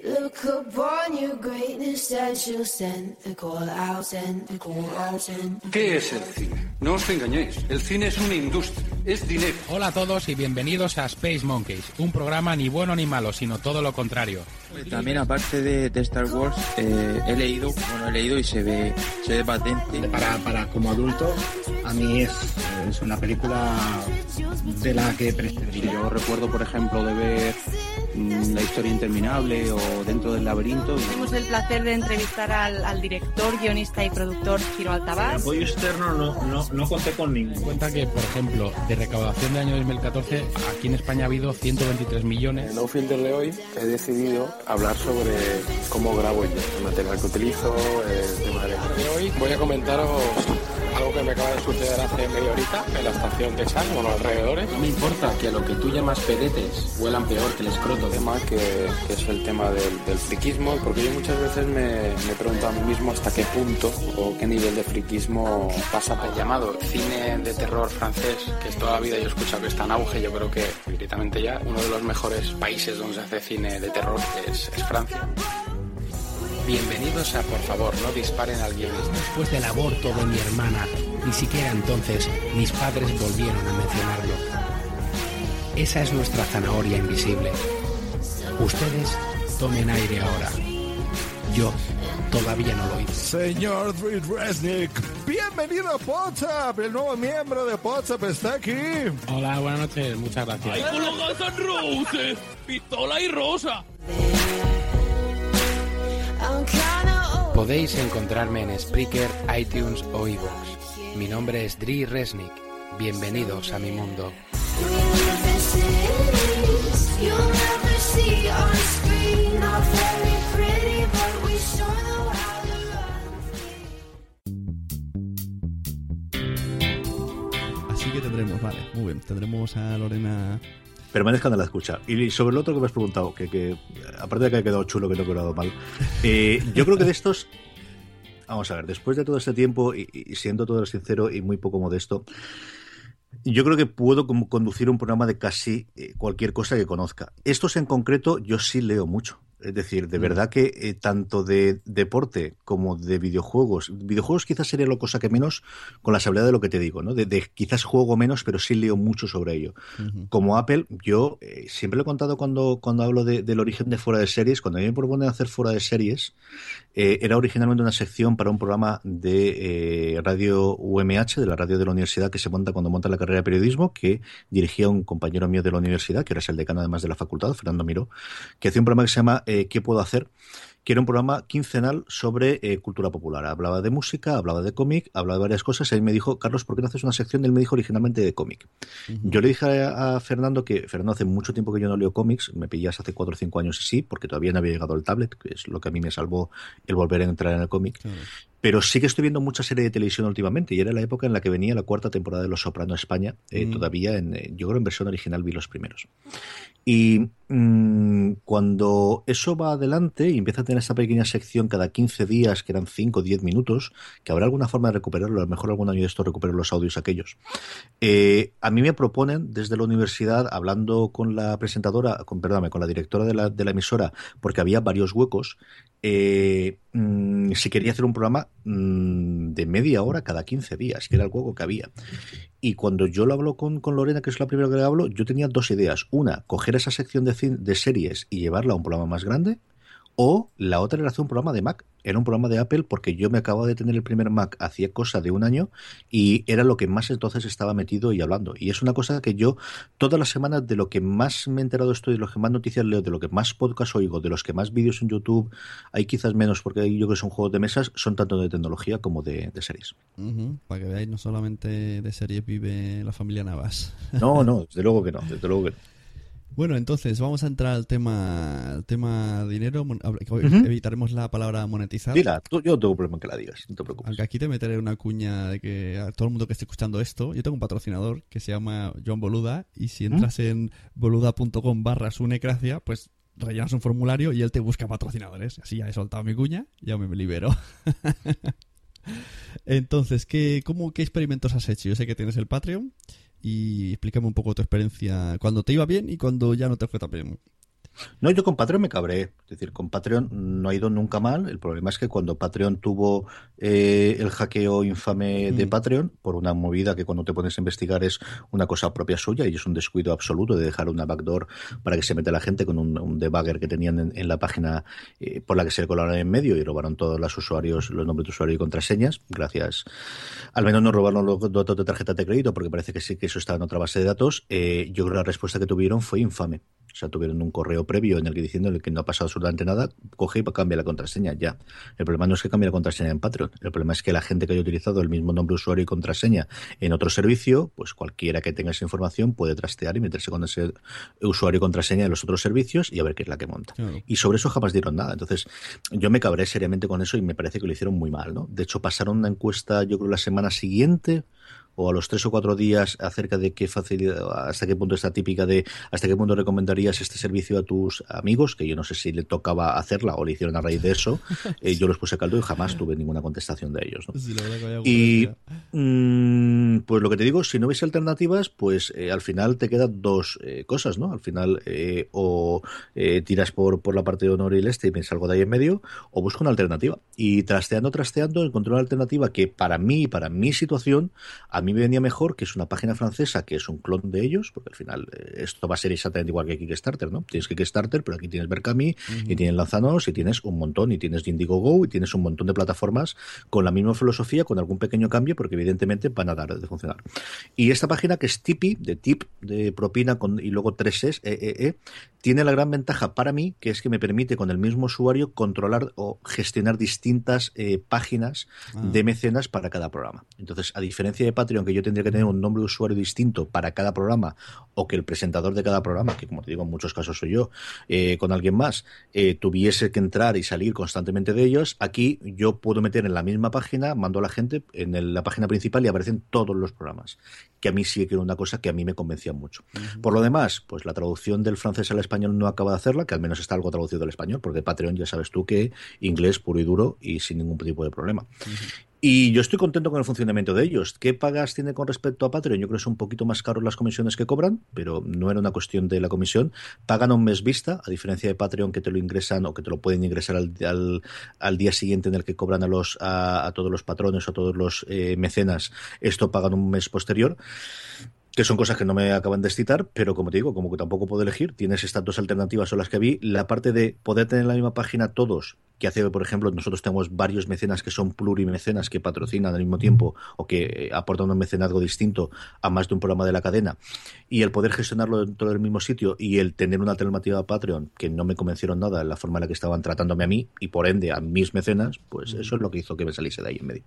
Look upon your greatness and she'll send the call out, send the call out, send ¿Qué es el cine? No os engañéis, el cine es una industria, es dinero. Hola a todos y bienvenidos a Space Monkeys, un programa ni bueno ni malo, sino todo lo contrario. También aparte de, Star Wars, eh, he leído, bueno, he leído y se ve, se ve patente. Para, para como adulto, a mí es, es una película de la que Yo recuerdo, por ejemplo, de ver mm, La historia interminable o Dentro del laberinto. Tuvimos el placer de entrevistar al, director, guionista y productor Giro Altabás. El apoyo externo no, no, no conté con ningún. Cuenta que, por ejemplo, de recaudación del año 2014, aquí en España ha habido 123 millones. En No Filter de hoy he decidido hablar sobre cómo grabo yo, el material que utilizo, el tema de... Hoy voy a comentaros que me acaba de suceder hace media horita en la estación de Chan, bueno, alrededores. No me importa que a lo que tú llamas pedetes huelan peor que el escroto. El tema que, es el tema del, friquismo, porque yo muchas veces me, me pregunto a mí mismo hasta qué punto o qué nivel de friquismo pasa por... Llamado cine de terror francés, que toda la vida yo he escuchado que está en auge, yo creo que directamente ya uno de los mejores países donde se hace cine de terror es, es Francia. Bienvenidos a Por favor, no disparen al guionista. Después del aborto de mi hermana, ni siquiera entonces mis padres volvieron a mencionarlo. Esa es nuestra zanahoria invisible. Ustedes tomen aire ahora. Yo todavía no lo hice. Señor Drew Resnick, bienvenido a WhatsApp. El nuevo miembro de WhatsApp está aquí. Hola, buenas noches. Muchas gracias. ¡Ay, con los Roses! ¡Pistola y rosa! Podéis encontrarme en Spreaker, iTunes o iVoox. Mi nombre es Dri Resnick. Bienvenidos a mi mundo. Así que tendremos, vale, muy bien, tendremos a Lorena permanezcan en la escucha. Y sobre lo otro que me has preguntado, que, aparte de que ha quedado chulo, que no ha quedado mal, eh, yo creo que de estos, vamos a ver, después de todo este tiempo y, siendo todo sincero y muy poco modesto, yo creo que puedo conducir un programa de casi eh, cualquier cosa que conozca. Estos en concreto yo sí leo mucho. Es decir, de mm. verdad que eh, tanto de deporte como de videojuegos, videojuegos quizás sería la cosa que menos con la seguridad de lo que te digo, ¿no? De, quizás juego menos, pero sí leo mucho sobre ello. Como Apple, yo eh, siempre lo he contado cuando, cuando hablo del origen de fuera de series, cuando a mí me proponen hacer fuera de series, eh, era originalmente una sección para un programa de radio UMH, de la radio de la universidad que se monta cuando monta la carrera de periodismo, que dirigía un compañero mío de la universidad, que era el decano además de la facultad, Fernando Miró, que hacía un programa que se llama eh, ¿Qué puedo hacer? Que era un programa quincenal sobre eh, cultura popular. Hablaba de música, hablaba de cómic, hablaba de varias cosas. Y él me dijo, Carlos, ¿por qué no haces una sección? Él me dijo originalmente de cómic. Yo le dije a, a Fernando que, Fernando, hace mucho tiempo que yo no leo cómics, me pillas hace cuatro o cinco años y sí, porque todavía no había llegado el tablet, que es lo que a mí me salvó el volver a entrar en el cómic. Pero sí que estoy viendo mucha serie de televisión últimamente y era la época en la que venía la cuarta temporada de Los Soprano a España. eh, Mm. Todavía, en, eh, yo creo en versión original vi los primeros. Y mm, cuando eso va adelante y empieza a tener esta pequeña sección cada 15 días, que eran 5 o 10 minutos, que habrá alguna forma de recuperarlo, a lo mejor algún año de esto recupero los audios aquellos. Eh, a mí me proponen desde la universidad, hablando con la presentadora, con, perdóname, con la directora de la, de la emisora, porque había varios huecos, eh, mm, si quería hacer un programa mm, de media hora cada 15 días, que era el hueco que había. Y cuando yo lo hablo con, con Lorena, que es la primera que le hablo, yo tenía dos ideas. Una, coger esa sección de, de series y llevarla a un programa más grande. O la otra era hacer un programa de Mac. Era un programa de Apple porque yo me acababa de tener el primer Mac hacía cosa de un año y era lo que más entonces estaba metido y hablando. Y es una cosa que yo todas las semanas de lo que más me he enterado estoy, de lo que más noticias leo, de lo que más podcast oigo, de los que más vídeos en YouTube, hay quizás menos porque yo creo que son juegos de mesas, son tanto de tecnología como de, de series. Para que veáis, no solamente de series vive la familia Navas. No, no, desde luego que no, desde luego que no. Bueno, entonces vamos a entrar al tema, al tema dinero. Evitaremos la palabra monetizar. Dila, tú- yo no tengo problema en que la digas, no te preocupes. Aunque aquí te meteré una cuña de que a todo el mundo que esté escuchando esto, yo tengo un patrocinador que se llama John Boluda y si ¿Mm? entras en boluda.com barra sunecracia, pues rellenas un formulario y él te busca patrocinadores. Así ya he soltado mi cuña, ya me libero. Entonces, ¿qué, cómo, ¿qué experimentos has hecho? Yo sé que tienes el Patreon y explícame un poco tu experiencia cuando te iba bien y cuando ya no te fue tan bien. No, yo con Patreon me cabré. Es decir, con Patreon no ha ido nunca mal. El problema es que cuando Patreon tuvo eh, el hackeo infame de Mm. Patreon, por una movida que cuando te pones a investigar es una cosa propia suya y es un descuido absoluto de dejar una backdoor para que se mete la gente con un, un debugger que tenían en, en la página eh, por la que se le colaron en medio y robaron todos los usuarios, los nombres de usuario y contraseñas. Gracias. Al menos no robaron los datos de tarjeta de crédito porque parece que sí que eso estaba en otra base de datos. Eh, yo creo que la respuesta que tuvieron fue infame. O sea, tuvieron un correo previo en el que diciendo que no ha pasado absolutamente nada, coge y cambia la contraseña, ya. El problema no es que cambie la contraseña en Patreon, el problema es que la gente que haya utilizado el mismo nombre usuario y contraseña en otro servicio, pues cualquiera que tenga esa información puede trastear y meterse con ese usuario y contraseña de los otros servicios y a ver qué es la que monta. Claro. Y sobre eso jamás dieron nada. Entonces, yo me cabré seriamente con eso y me parece que lo hicieron muy mal, ¿no? De hecho, pasaron una encuesta, yo creo, la semana siguiente o a los tres o cuatro días acerca de qué facilidad, hasta qué punto está típica de hasta qué punto recomendarías este servicio a tus amigos, que yo no sé si le tocaba hacerla o le hicieron a raíz de eso. Eh, yo los puse a caldo y jamás tuve ninguna contestación de ellos. Y mm, pues lo que te digo, si no ves alternativas, pues eh, al final te quedan dos eh, cosas, ¿no? Al final o tiras por, por la parte de honor y el este y me salgo de ahí en medio, o busco una alternativa. Y trasteando, trasteando, encontré una alternativa que para mí, para mi situación, a mí me venía mejor, que es una página francesa que es un clon de ellos, porque al final eh, esto va a ser exactamente igual que Kickstarter, ¿no? Tienes Kickstarter, pero aquí tienes Berkami, y tienes Lanzanos, y tienes un montón, y tienes Indiegogo, y tienes un montón de plataformas con la misma filosofía, con algún pequeño cambio, porque evidentemente van a dar de funcionar. Y esta página que es Tipi, de tip, de propina, con, y luego tres es, e, e, e, tiene la gran ventaja para mí, que es que me permite con el mismo usuario controlar o gestionar distintas eh, páginas Ah. de mecenas para cada programa. Entonces, a diferencia de Patreon, que yo tendría que tener un nombre de usuario distinto para cada programa, o que el presentador de cada programa, que como te digo, en muchos casos soy yo, eh, con alguien más, eh, tuviese que entrar y salir constantemente de ellos, aquí yo puedo meter en la misma página, mando a la gente en el- la página principal y aparecen todos los programas, que a mí sí que era una cosa que a mí me convencía mucho. Por lo demás, pues la traducción del francés al español no acaba de hacerla, que al menos está algo traducido al español, porque Patreon ya sabes tú que inglés puro y duro y sin ningún tipo de problema. Y yo estoy contento con el funcionamiento de ellos. ¿Qué pagas tiene con respecto a Patreon? Yo creo que son un poquito más caros las comisiones que cobran, pero no era una cuestión de la comisión. Pagan un mes vista, a diferencia de Patreon que te lo ingresan o que te lo pueden ingresar al, al, al día siguiente en el que cobran a, los, a, a todos los patrones o a todos los eh, mecenas. Esto pagan un mes posterior que son cosas que no me acaban de excitar, pero como te digo, como que tampoco puedo elegir, tienes estas dos alternativas son las que vi. La parte de poder tener en la misma página todos que hace, por ejemplo, nosotros tenemos varios mecenas que son plurimecenas que patrocinan al mismo tiempo o que eh, aportan un mecenazgo distinto a más de un programa de la cadena y el poder gestionarlo dentro del mismo sitio y el tener una alternativa a Patreon que no me convencieron nada en la forma en la que estaban tratándome a mí y por ende a mis mecenas, pues eso es lo que hizo que me saliese de ahí en medio.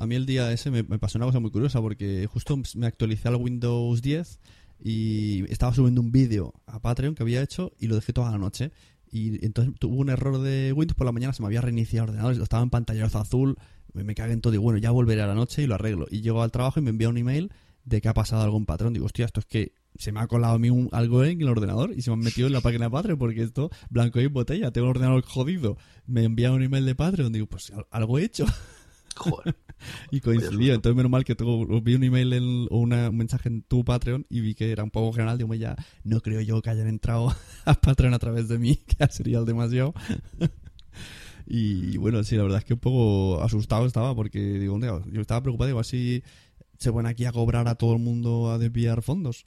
A mí el día ese me, me pasó una cosa muy curiosa porque justo me actualicé al Windows 10 y estaba subiendo un vídeo a Patreon que había hecho y lo dejé toda la noche. Y entonces tuvo un error de Windows por la mañana, se me había reiniciado el ordenador, estaba en pantallazo azul, me, me en todo y bueno, ya volveré a la noche y lo arreglo. Y llego al trabajo y me envía un email de que ha pasado algo en Patreon. Digo, hostia, esto es que se me ha colado a mí un, algo en el ordenador y se me han metido en la página de Patreon porque esto, blanco y botella, tengo el ordenador jodido. Me envía un email de Patreon, digo, pues al- algo he hecho. Joder. y coincidió, entonces menos mal que tengo, vi un email en- o una- un mensaje en tu Patreon y vi que era un poco general, digo, ya no creo yo que hayan entrado a Patreon a través de mí, que ya sería el demasiado. y bueno, sí, la verdad es que un poco asustado estaba porque digo, yo estaba preocupado, digo, así se van aquí a cobrar a todo el mundo a desviar fondos.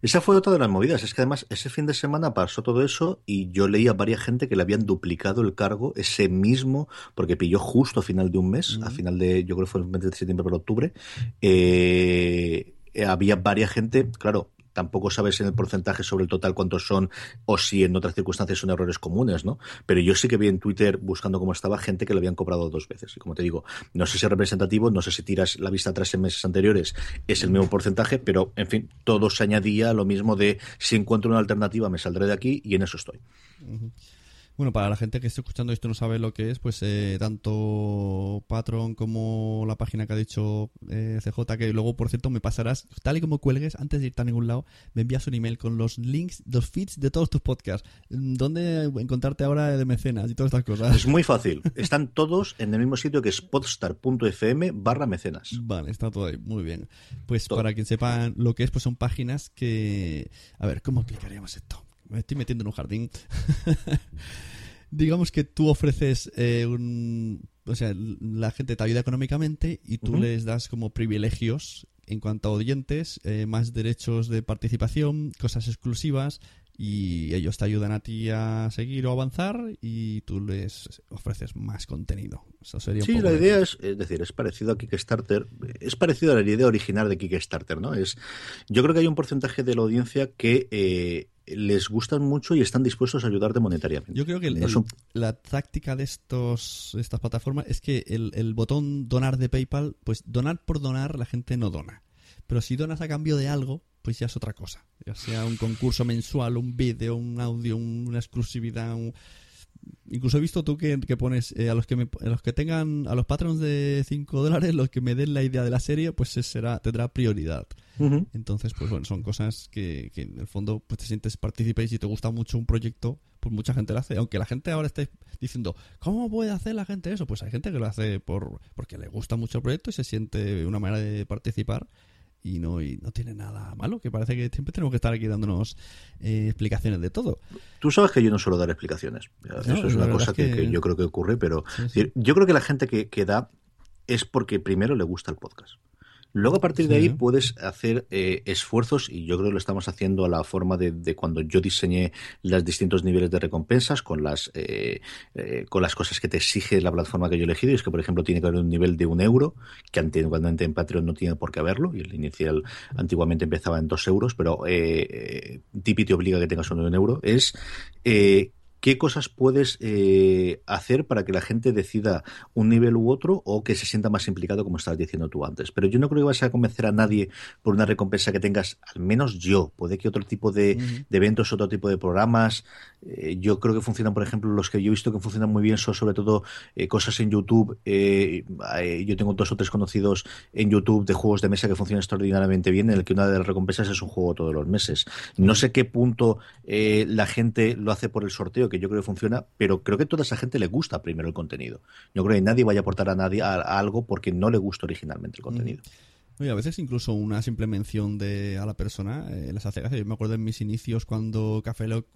Esa fue otra de las movidas. Es que además ese fin de semana pasó todo eso y yo leí a varias gente que le habían duplicado el cargo ese mismo, porque pilló justo a final de un mes, a final de, yo creo que fue el 20 de septiembre por octubre. Eh, había varias gente, claro. Tampoco sabes en el porcentaje sobre el total cuántos son o si en otras circunstancias son errores comunes, ¿no? Pero yo sí que vi en Twitter, buscando cómo estaba, gente que le habían cobrado dos veces. Y como te digo, no sé si es representativo, no sé si tiras la vista atrás en meses anteriores, es el mismo porcentaje, pero en fin, todo se añadía lo mismo de si encuentro una alternativa me saldré de aquí y en eso estoy. Bueno, para la gente que esté escuchando esto y no sabe lo que es, pues eh, tanto Patreon como la página que ha dicho eh, CJ, que luego, por cierto, me pasarás, tal y como cuelgues, antes de irte a ningún lado, me envías un email con los links, los feeds de todos tus podcasts. Mm, ¿Dónde encontrarte ahora de mecenas y todas estas cosas? Es muy fácil. Están todos en el mismo sitio que es podstar.fm barra mecenas. Vale, está todo ahí, muy bien. Pues para quien sepa lo que es, pues son páginas que... A ver, ¿cómo explicaríamos esto? Me estoy metiendo en un jardín. Digamos que tú ofreces eh, un... O sea, la gente te ayuda económicamente y tú les das como privilegios en cuanto a oyentes, eh, más derechos de participación, cosas exclusivas y ellos te ayudan a ti a seguir o avanzar y tú les ofreces más contenido. Eso sería un Sí, poco la de- idea es, es decir, es parecido a Kickstarter, es parecido a la idea original de Kickstarter, ¿no? Es, yo creo que hay un porcentaje de la audiencia que eh, les gustan mucho y están dispuestos a ayudarte monetariamente. Yo creo que el- el- la táctica de estos estas plataformas es que el, el botón donar de PayPal, pues donar por donar la gente no dona. Pero si donas a cambio de algo, pues ya es otra cosa. Ya sea un concurso mensual, un vídeo, un audio, un- una exclusividad. un- Incluso he visto tú que, que pones eh, a los que me- a los que tengan a los patrons de 5 dólares, los que me den la idea de la serie, pues será tendrá prioridad. Entonces, pues bueno, son cosas que, que en el fondo pues te sientes partícipe y si te gusta mucho un proyecto, pues mucha gente lo hace. Aunque la gente ahora esté diciendo, ¿cómo puede hacer la gente eso? Pues hay gente que lo hace por porque le gusta mucho el proyecto y se siente una manera de participar y no, y no tiene nada malo, que parece que siempre tenemos que estar aquí dándonos eh, explicaciones de todo. Tú sabes que yo no suelo dar explicaciones. Eso No, es una cosa es que... yo creo que ocurre, pero Sí, sí. yo creo que la gente que, que da es porque primero le gusta el podcast. Luego a partir de Sí. ahí puedes hacer eh, esfuerzos y yo creo que lo estamos haciendo a la forma de, de cuando yo diseñé los distintos niveles de recompensas con las eh, eh, con las cosas que te exige la plataforma que yo he elegido y es que por ejemplo tiene que haber un nivel de un euro que antiguamente en Patreon no tiene por qué haberlo y el inicial antiguamente empezaba en dos euros pero eh, eh, Tipeee te obliga a que tengas un euro es eh, ¿Qué cosas puedes eh, hacer para que la gente decida un nivel u otro o que se sienta más implicado, como estabas diciendo tú antes? Pero yo no creo que vas a convencer a nadie por una recompensa que tengas, al menos yo. Puede que otro tipo de, de eventos, otro tipo de programas. eh, yo creo que funcionan, por ejemplo, los que yo he visto que funcionan muy bien son sobre todo eh, cosas en YouTube. eh, yo tengo dos o tres conocidos en YouTube de juegos de mesa que funcionan extraordinariamente bien, en el que una de las recompensas es un juego todos los meses. No sé qué punto eh, la gente lo hace por el sorteo, que yo creo que funciona, pero creo que a toda esa gente le gusta primero el contenido. Yo creo que nadie vaya a aportar a nadie a, a algo porque no le gusta originalmente el contenido. A veces incluso una simple mención de a la persona eh, les hace gracia. Yo me acuerdo en mis inicios cuando Café Lock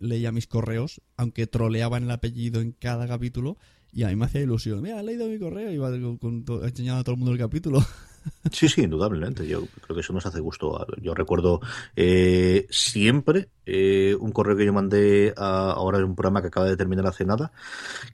leía mis correos, aunque troleaban el apellido en cada capítulo, y a mí me hacía ilusión. Mira, he leído mi correo y to- enseñando a todo el mundo el capítulo. Sí, sí, indudablemente. Yo creo que eso nos hace gusto. Yo recuerdo eh, siempre eh, un correo que yo mandé ahora en un programa que acaba de terminar hace nada,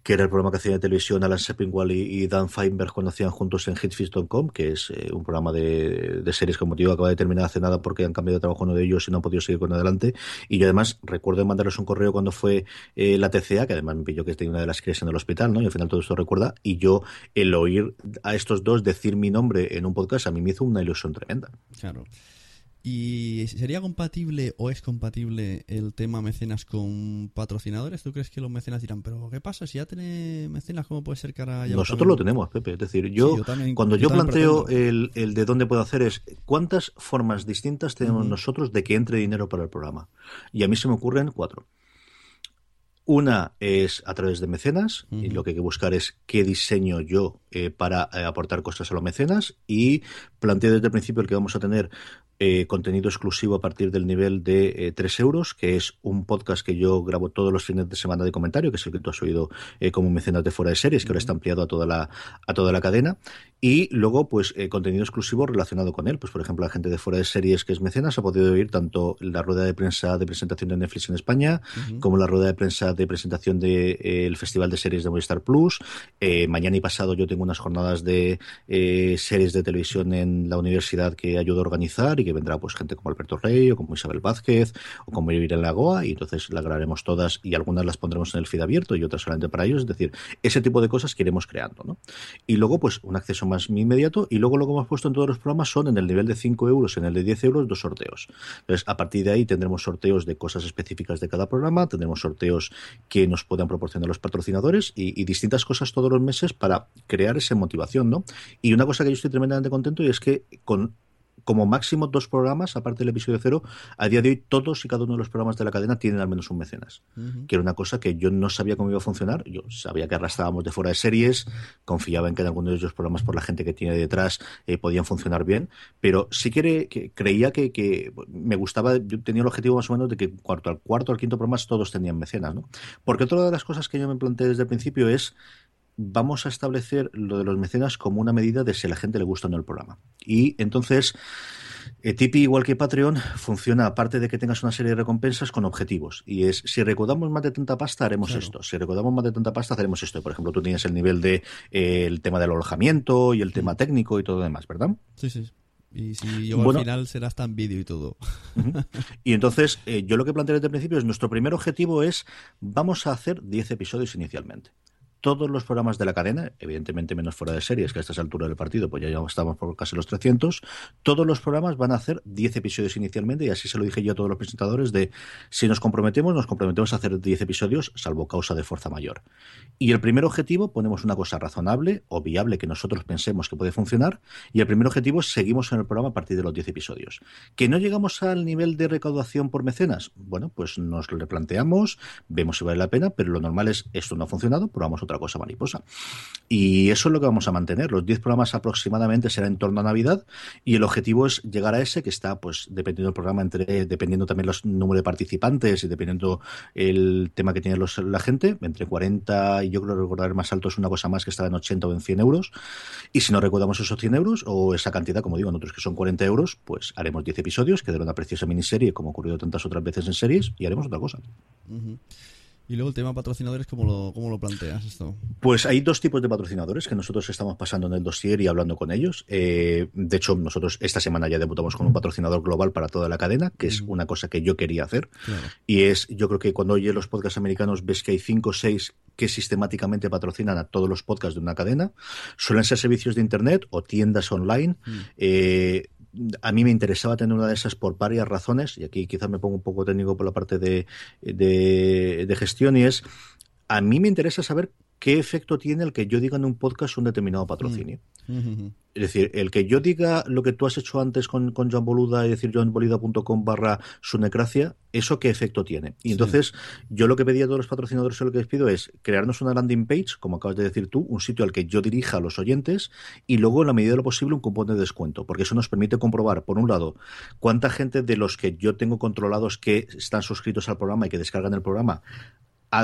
que era el programa que hacía de televisión Alan Sepinwall y, Dan Feinberg cuando hacían juntos en hitfish.com, que es eh, un programa de, series como digo, acaba de terminar hace nada porque han cambiado de trabajo uno de ellos y no han podido seguir con adelante. Y yo además recuerdo mandarles un correo cuando fue eh, la TCA, que además me pilló que tenía una de las crisis en el hospital, ¿no? Y al final todo esto recuerda. Y yo, el oír a estos dos decir mi nombre en un podcast, a mí me hizo una ilusión tremenda. Claro. ¿Y sería compatible o es compatible el tema mecenas con patrocinadores? ¿Tú crees que los mecenas dirán, pero ¿qué pasa? Si ya tiene mecenas, ¿cómo puede ser ahora ya Nosotros lo tenemos, Pepe. Es decir, yo, Sí, yo también- cuando yo planteo el, el de dónde puedo hacer es cuántas formas distintas tenemos nosotros de que entre dinero para el programa. Y a mí se me ocurren cuatro. Una es a través de mecenas, y lo que hay que buscar es qué diseño yo eh, para eh, aportar cosas a los mecenas, y planteo desde el principio el que vamos a tener eh, contenido exclusivo a partir del nivel de eh, 3 euros, que es un podcast que yo grabo todos los fines de semana de comentario, que es el que tú has oído eh, como mecenas de fuera de series, que ahora está ampliado a toda la, a toda la cadena. Y luego, pues, eh, contenido exclusivo relacionado con él. Pues, por ejemplo, la gente de fuera de series que es mecenas ha podido oír tanto la rueda de prensa de presentación de Netflix en España, como la rueda de prensa de presentación del de, el Festival de Series de Movistar Plus. Mañana y pasado yo tengo unas jornadas de series de televisión en la universidad que ayudo a organizar y que vendrá pues gente como Alberto Rey o como Isabel Vázquez o como Irene Lagoa y entonces las grabaremos todas y algunas las pondremos en el feed abierto y otras solamente para ellos. Es decir, ese tipo de cosas que iremos creando. ¿no? Y luego pues un acceso más inmediato y luego lo que hemos puesto en todos los programas son en el nivel de 5 euros, en el de 10 euros, dos sorteos. Entonces a partir de ahí tendremos sorteos de cosas específicas de cada programa, tendremos sorteos que nos puedan proporcionar los patrocinadores y, y distintas cosas todos los meses para crear esa motivación, ¿no? Y una cosa que yo estoy tremendamente contento y es que con como máximo dos programas, aparte del episodio cero, a día de hoy todos y cada uno de los programas de la cadena tienen al menos un mecenas. Que era una cosa que yo no sabía cómo iba a funcionar. Yo sabía que arrastrábamos de fuera de series, confiaba en que en algunos de esos programas, por la gente que tiene detrás, eh, podían funcionar bien. Pero sí que, que creía que, que me gustaba, yo tenía el objetivo más o menos de que cuarto al cuarto al quinto programa todos tenían mecenas, ¿no? Porque otra de las cosas que yo me planteé desde el principio es vamos a establecer lo de los mecenas como una medida de si a la gente le gusta o no el programa. Y entonces, eh, Tipeee, igual que Patreon, funciona aparte de que tengas una serie de recompensas con objetivos. Y es, si recaudamos más de tanta pasta, haremos Claro. esto. Si recaudamos más de tanta pasta, haremos esto. Por ejemplo, tú tienes el nivel de eh, el tema del alojamiento y el tema técnico y todo lo demás, ¿verdad? Sí, sí. Y si Bueno. al final será hasta en vídeo y todo. Y entonces, eh, yo lo que planteé desde el principio es, nuestro primer objetivo es, vamos a hacer 10 episodios inicialmente. Todos los programas de la cadena, evidentemente menos fuera de series, que a estas alturas del partido, pues ya, estamos por casi los 300, todos los programas van a hacer 10 episodios inicialmente, y así se lo dije yo a todos los presentadores, de si nos comprometemos, nos comprometemos a hacer 10 episodios, salvo causa de fuerza mayor. Y el primer objetivo, ponemos una cosa razonable o viable que nosotros pensemos que puede funcionar, y el primer objetivo seguimos en el programa a partir de los 10 episodios. ¿Que no llegamos al nivel de recaudación por mecenas? Bueno, pues nos lo replanteamos, vemos si vale la pena, pero lo normal es esto no ha funcionado, probamos otra cosa mariposa. Y eso es lo que vamos a mantener. Los 10 programas aproximadamente será en torno a Navidad y el objetivo es llegar a ese que está, pues, dependiendo del programa, entre, dependiendo también los número de participantes y dependiendo el tema que tiene los- la gente, entre 40 y yo creo recordar más alto es una cosa más que está en 80 o en 100 euros. Y si no recordamos esos 100 euros o esa cantidad, como digo, en otros que son 40 euros, pues haremos 10 episodios, que dará una preciosa miniserie, como ha ocurrido tantas otras veces en series, y haremos otra cosa. Y luego el tema patrocinadores, ¿cómo lo, cómo lo planteas esto? Pues hay dos tipos de patrocinadores que nosotros estamos pasando en el dossier y hablando con ellos. Eh, de hecho, nosotros esta semana ya debutamos con un patrocinador global para toda la cadena, que es una cosa que yo quería hacer. Claro. Y es, yo creo que cuando oyes los podcasts americanos ves que hay cinco o seis que sistemáticamente patrocinan a todos los podcasts de una cadena. Suelen ser servicios de Internet o tiendas online. Eh, a mí me interesaba tener una de esas por varias razones, y aquí quizás me pongo un poco técnico por la parte de, de, gestión, y es, a mí me interesa saber qué efecto tiene el que yo diga en un podcast un determinado patrocinio. Ujú. Es decir, el que yo diga lo que tú has hecho antes con, con Joan Boluda y decir joanboluda.com barra sunecracia, ¿eso qué efecto tiene? Y Sí. entonces, yo lo que pedí a todos los patrocinadores y lo que les pido es crearnos una landing page, como acabas de decir tú, un sitio al que yo dirija a los oyentes y luego, en la medida de lo posible, un cupón de descuento, porque eso nos permite comprobar, por un lado, cuánta gente de los que yo tengo controlados que están suscritos al programa y que descargan el programa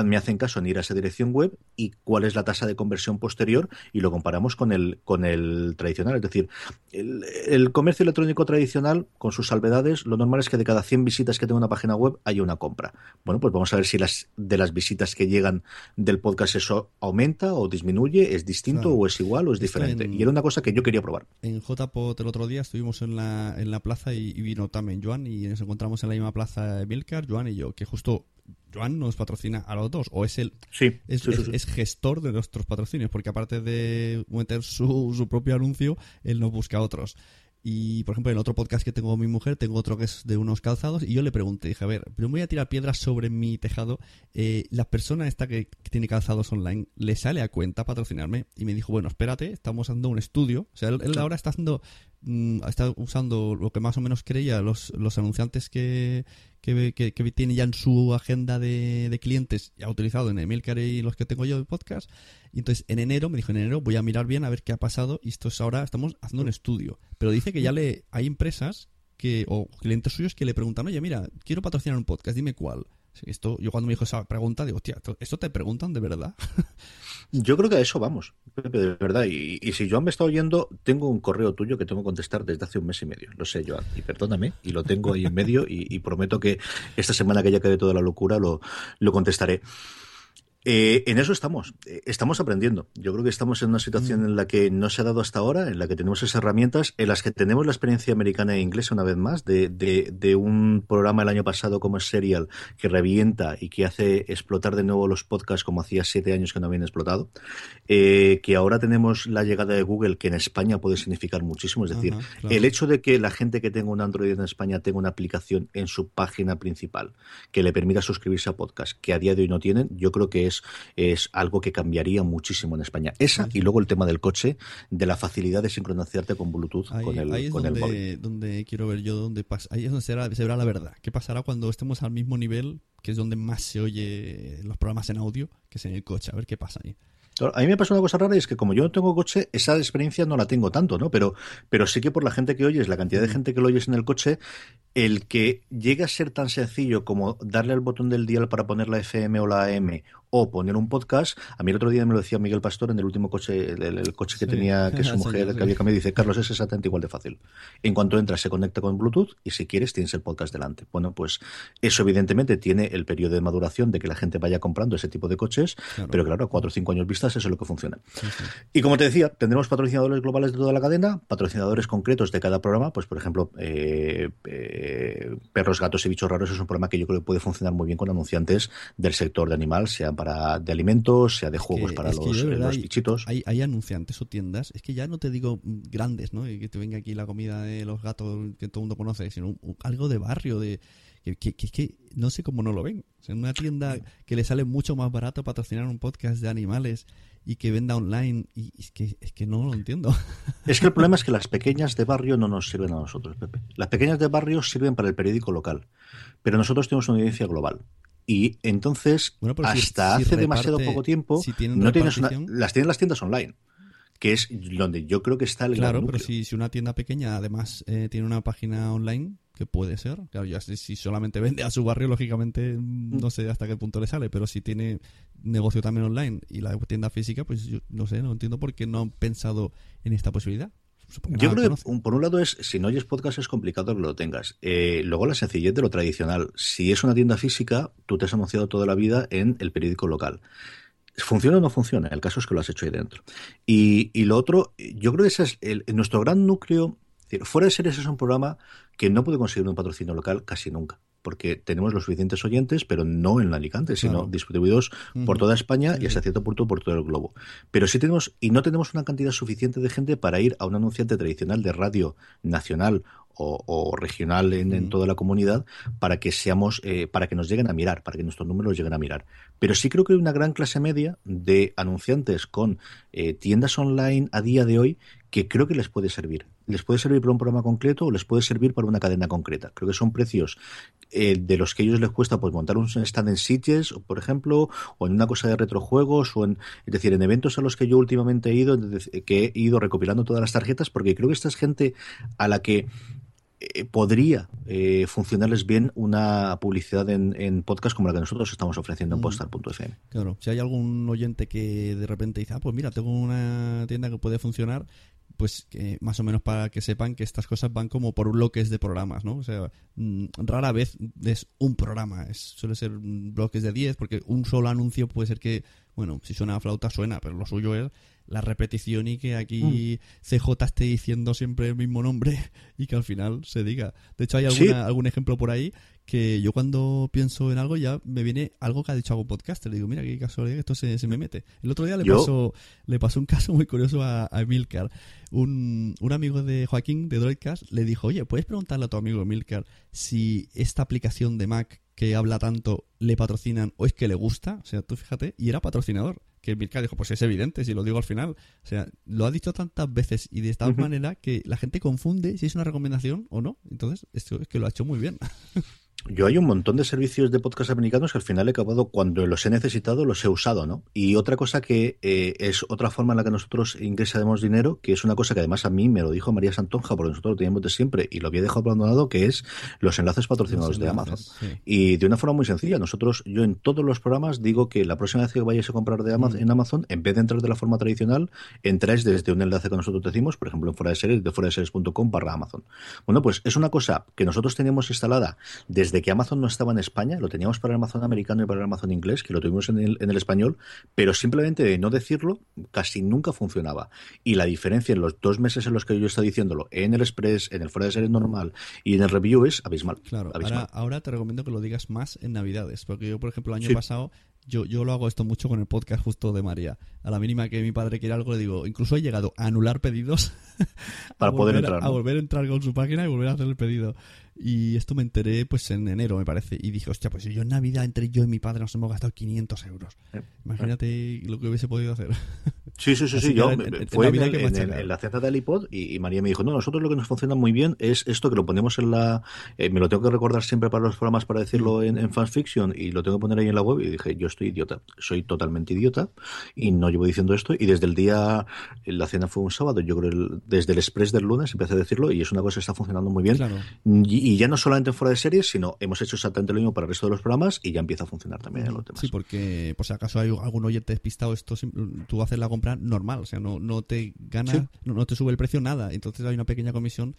me hacen caso en ir a esa dirección web y cuál es la tasa de conversión posterior y lo comparamos con el, con el tradicional. Es decir, el, el comercio electrónico tradicional, con sus salvedades, lo normal es que de cada 100 visitas que tenga una página web haya una compra. Bueno, pues vamos a ver si las de las visitas que llegan del podcast eso aumenta o disminuye, es distinto Claro. o es igual o es Esto diferente. en- Y era una cosa que yo quería probar. En JPOT el otro día estuvimos en la, en la plaza y, y vino también Joan y nos encontramos en la misma plaza Milcar, Joan y yo, que justo Joan nos patrocina a los dos, o es el Sí, es, sí, sí, es- sí. es gestor de nuestros patrocinios, porque aparte de meter su, su propio anuncio, él nos busca otros. Y, por ejemplo, en otro podcast que tengo con mi mujer, tengo otro que es de unos calzados, y yo le pregunté, dije, a ver, pero voy a tirar piedras sobre mi tejado. Eh, la persona esta que, que tiene calzados online, ¿le sale a cuenta patrocinarme? Y me dijo, bueno, espérate, estamos haciendo un estudio. O sea, él, él ahora está haciendo, mm, está usando lo que más o menos creía los, los anunciantes que, que, que- tiene ya en su agenda de, de clientes, ya utilizado en Emilcar y los que tengo yo de podcast. Y entonces en enero, me dijo en enero, voy a mirar bien a ver qué ha pasado. Y esto es ahora, estamos haciendo un estudio. Pero dice que ya le hay empresas que, o clientes suyos que le preguntan, oye, mira, quiero patrocinar un podcast, dime cuál. Esto, yo cuando me dijo esa pregunta, digo, hostia, ¿esto- ¿esto te preguntan de verdad? Yo creo que a eso vamos, Pepe, de verdad. Y, y si Joan me está oyendo, tengo un correo tuyo que tengo que contestar desde hace un mes y medio. Lo sé, Joan, y perdóname, y lo tengo ahí en medio, y, y prometo que esta semana que ya quede toda la locura lo, lo contestaré. Eh, en eso estamos, eh, estamos aprendiendo. Yo creo que estamos en una situación en la que no se ha dado hasta ahora, en la que tenemos esas herramientas, en las que tenemos la experiencia americana e inglesa una vez más, de, de, de un programa el año pasado como Serial, que revienta y que hace explotar de nuevo los podcasts como hacía siete años que no habían explotado, eh, que ahora tenemos la llegada de Google, que en España puede significar muchísimo, es decir, Ajá, claro. el hecho de que la gente que tenga un Android en España tenga una aplicación en su página principal que le permita suscribirse a podcast, que a día de hoy no tienen, yo creo que es, es algo que cambiaría muchísimo en España. Esa y luego el tema del coche, de la facilidad de sincronizarte con Bluetooth Ahí, con el, ahí es con el móvil. donde, donde quiero ver yo dónde pasa. Ahí es donde será- se verá la verdad. ¿Qué pasará cuando estemos al mismo nivel, que es donde más se oye los programas en audio, que es en el coche? A ver qué pasa ahí. A mí me pasa una cosa rara y es que como yo no tengo coche, esa experiencia no la tengo tanto, ¿no? Pero, pero sí que por la gente que oyes, la cantidad de gente que lo oyes en el coche, el que llegue a ser tan sencillo como darle al botón del dial para poner la FM o la AM o poner un podcast, a mí el otro día me lo decía Miguel Pastor en el último coche, el, el coche que Sí. tenía, que su Sí, mujer sí. que había cambiado, dice, Carlos, es exactamente igual de fácil. En cuanto entras, se conecta con Bluetooth y si quieres tienes el podcast delante. Bueno, pues eso evidentemente tiene el periodo de maduración de que la gente vaya comprando ese tipo de coches, Claro. pero claro, a cuatro o cinco años vistas eso es lo que funciona. Y como te decía, tendremos patrocinadores globales de toda la cadena, patrocinadores concretos de cada programa, pues por ejemplo, eh, eh, perros, gatos y bichos raros es un programa que yo creo que puede funcionar muy bien con anunciantes del sector de animal, sea para de alimentos, sea de juegos Que- para los, yo eh, los hay- bichitos. Hay, hay anunciantes o tiendas, es que ya no te digo grandes, ¿no? Que te venga aquí la comida de los gatos que todo el mundo conoce, sino un- un- algo de barrio, de que, que, que- que no sé cómo no lo ven. O sea, en una tienda que le sale mucho más barato patrocinar un podcast de animales y que venda online, y es que, es que no lo entiendo. Es que el problema es que las pequeñas de barrio no nos sirven a nosotros, Pepe. Las pequeñas de barrio sirven para el periódico local, pero nosotros tenemos una audiencia global. Y entonces, Bueno, pero si- hasta si hace demasiado poco tiempo, si no tienes una- las tienen las tiendas online, que es donde yo creo que está el gran Claro, pero si, si una tienda pequeña además eh, tiene una página online, que puede ser, claro, ya si, si solamente vende a su barrio, lógicamente mm, no sé hasta qué punto le sale, pero si tiene negocio también online y la tienda física, pues yo no sé, no entiendo por qué no han pensado en esta posibilidad. Yo creo que por un lado es, si no oyes podcast es complicado que lo tengas. Eh, luego la sencillez de lo tradicional. Si es una tienda física, tú te has anunciado toda la vida en el periódico local. ¿Funciona o no funciona? El caso es que lo has hecho ahí dentro. Y, y lo otro, yo creo que ese es el, nuestro gran núcleo. Decir, Fuera de series es un programa que no puede conseguir un patrocinio local casi nunca. Porque tenemos los suficientes oyentes, pero no en Alicante, sino Claro. distribuidos por toda España Sí, y hasta cierto punto por todo el globo. Pero sí tenemos, y no tenemos una cantidad suficiente de gente para ir a un anunciante tradicional de radio nacional o, o regional en, en toda la comunidad para que seamos, eh, para que nos lleguen a mirar, para que nuestros números lleguen a mirar. Pero sí creo que hay una gran clase media de anunciantes con eh, tiendas online a día de hoy que creo que les puede servir. Les puede servir para un programa concreto o les puede servir para una cadena concreta. Creo que son precios eh, de los que a ellos les cuesta pues montar un stand en Sitges, por ejemplo, o en una cosa de retrojuegos, o en, es decir, en eventos a los que yo últimamente he ido, decir, que he ido recopilando todas las tarjetas, porque creo que esta es gente a la que eh, podría eh, funcionarles bien una publicidad en, en, podcast como la que nosotros estamos ofreciendo en postal.fm. Claro, si hay algún oyente que de repente dice, ah, pues mira, tengo una tienda que puede funcionar, pues que más o menos para que sepan que estas cosas van como por bloques de programas, ¿no? O sea, mm, rara vez es un programa, es, suele ser bloques de 10, porque un solo anuncio puede ser que, bueno, si suena a flauta suena, pero lo suyo es la repetición y que aquí mm. CJ esté diciendo siempre el mismo nombre y que al final se diga. De hecho, hay alguna, algún ejemplo por ahí que yo cuando pienso en algo ya me viene algo que ha dicho algún podcaster. Le digo, mira qué casualidad que esto se, me mete. El otro día le pasó, le pasó un caso muy curioso a, a Emilcar. Un, un, amigo de Joaquín de Droidcast le dijo, oye, ¿puedes preguntarle a tu amigo Emilcar si esta aplicación de Mac que habla tanto le patrocinan o es que le gusta? O sea, tú fíjate, y era patrocinador que Milka dijo, pues es evidente, si lo digo al final. O sea, lo ha dicho tantas veces y de esta manera que la gente confunde si es una recomendación o no. Entonces, esto es que lo ha hecho muy bien. Yo hay un montón de servicios de podcast americanos que al final he acabado cuando los he necesitado, los he usado, ¿no? Y otra cosa que eh, es otra forma en la que nosotros ingresamos dinero, que es una cosa que además a mí me lo dijo María Santonja, porque nosotros lo teníamos de siempre y lo había dejado abandonado, que es los enlaces patrocinados de Amazon. Y de una forma muy sencilla, nosotros, yo en todos los programas digo que la próxima vez que vayáis a comprar de Amazon, mm. en Amazon, en vez de entrar de la forma tradicional, entráis desde un enlace que nosotros decimos, por ejemplo, en fuera de series, de fuera de series.com barra Amazon. Bueno, pues es una cosa que nosotros teníamos instalada desde que Amazon no estaba en España, lo teníamos para el Amazon americano y para el Amazon inglés, que lo tuvimos en el, en el español, pero simplemente de no decirlo, casi nunca funcionaba. Y la diferencia en los dos meses en los que yo estaba diciéndolo, en el Express, en el fuera de serie normal y en el review es abismal. Claro, Ahora, te recomiendo que lo digas más en Navidades, porque yo, por ejemplo, el año pasado yo, yo lo hago esto mucho con el podcast justo de María. A la mínima que mi padre quiere algo, le digo, incluso he llegado a anular pedidos para poder entrar. A volver a entrar con su página y volver a hacer el pedido. Y esto me enteré pues en enero, me parece. Y dije, hostia, pues si yo en Navidad entre yo y mi padre nos hemos gastado 500 euros. Imagínate lo que hubiese podido hacer. Sí, sí, sí, sí. Yo, fue en, la cena del iPod y, María me dijo, no, nosotros lo que nos funciona muy bien es esto que lo ponemos en la... Eh, me lo tengo que recordar siempre para los programas para decirlo en, en fanfiction y lo tengo que poner ahí en la web. Y dije, yo estoy idiota, soy totalmente idiota y no llevo diciendo esto. Y desde el día, la cena fue un sábado, yo creo, desde el express del lunes empecé a decirlo y es una cosa que está funcionando muy bien. Y, ya no solamente en fuera de series, sino hemos hecho exactamente lo mismo para el resto de los programas y ya empieza a funcionar también en los demás. Sí, porque por si acaso hay algún oyente despistado, esto tú haces la compra normal, o sea, no, no te gana, no, te sube el precio nada, entonces hay una pequeña comisión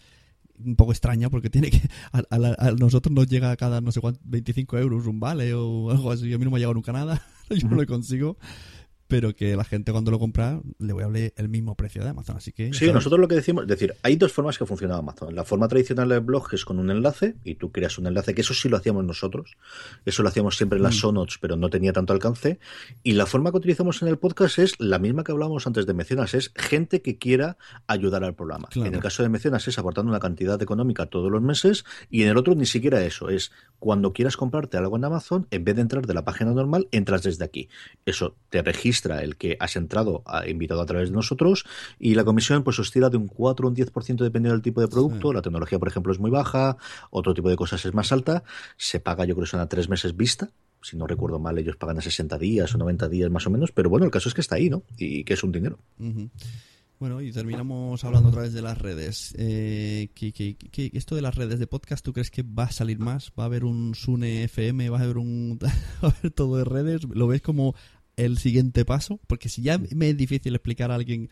un poco extraña porque tiene que a, nosotros nos llega cada no sé cuánto 25 euros un vale o algo así. A mí no me ha llegado nunca nada yo no lo consigo pero que la gente cuando lo compra le voy a hablar el mismo precio de Amazon. Así que. Sí, nosotros lo que decimos, es decir, hay dos formas que funciona Amazon. La forma tradicional del blog es con un enlace y tú creas un enlace, que eso sí lo hacíamos nosotros. Eso lo hacíamos siempre en las mm. sonots, pero no tenía tanto alcance. Y la forma que utilizamos en el podcast es la misma que hablábamos antes de Mecenas, es gente que quiera ayudar al programa. En el caso de Mecenas es aportando una cantidad económica todos los meses y en el otro ni siquiera eso. Es cuando quieras comprarte algo en Amazon, en vez de entrar de la página normal, entras desde aquí. Eso te registra el que has entrado, ha invitado a través de nosotros, y la comisión pues oscila de un 4 o un 10% dependiendo del tipo de producto. La tecnología, por ejemplo, es muy baja, otro tipo de cosas es más alta. Se paga, yo creo que son a tres meses vista. Si no recuerdo mal, ellos pagan a 60 días o 90 días más o menos, pero bueno, el caso es que está ahí, ¿no? Y que es un dinero. Bueno, y terminamos hablando otra vez de las redes. Eh, esto de las redes de podcast, ¿tú crees que va a salir más? ¿Va a haber un Sune FM? ¿Va a haber un va a haber todo de redes? ¿Lo ves como el siguiente paso? Porque si ya me es difícil explicar a alguien,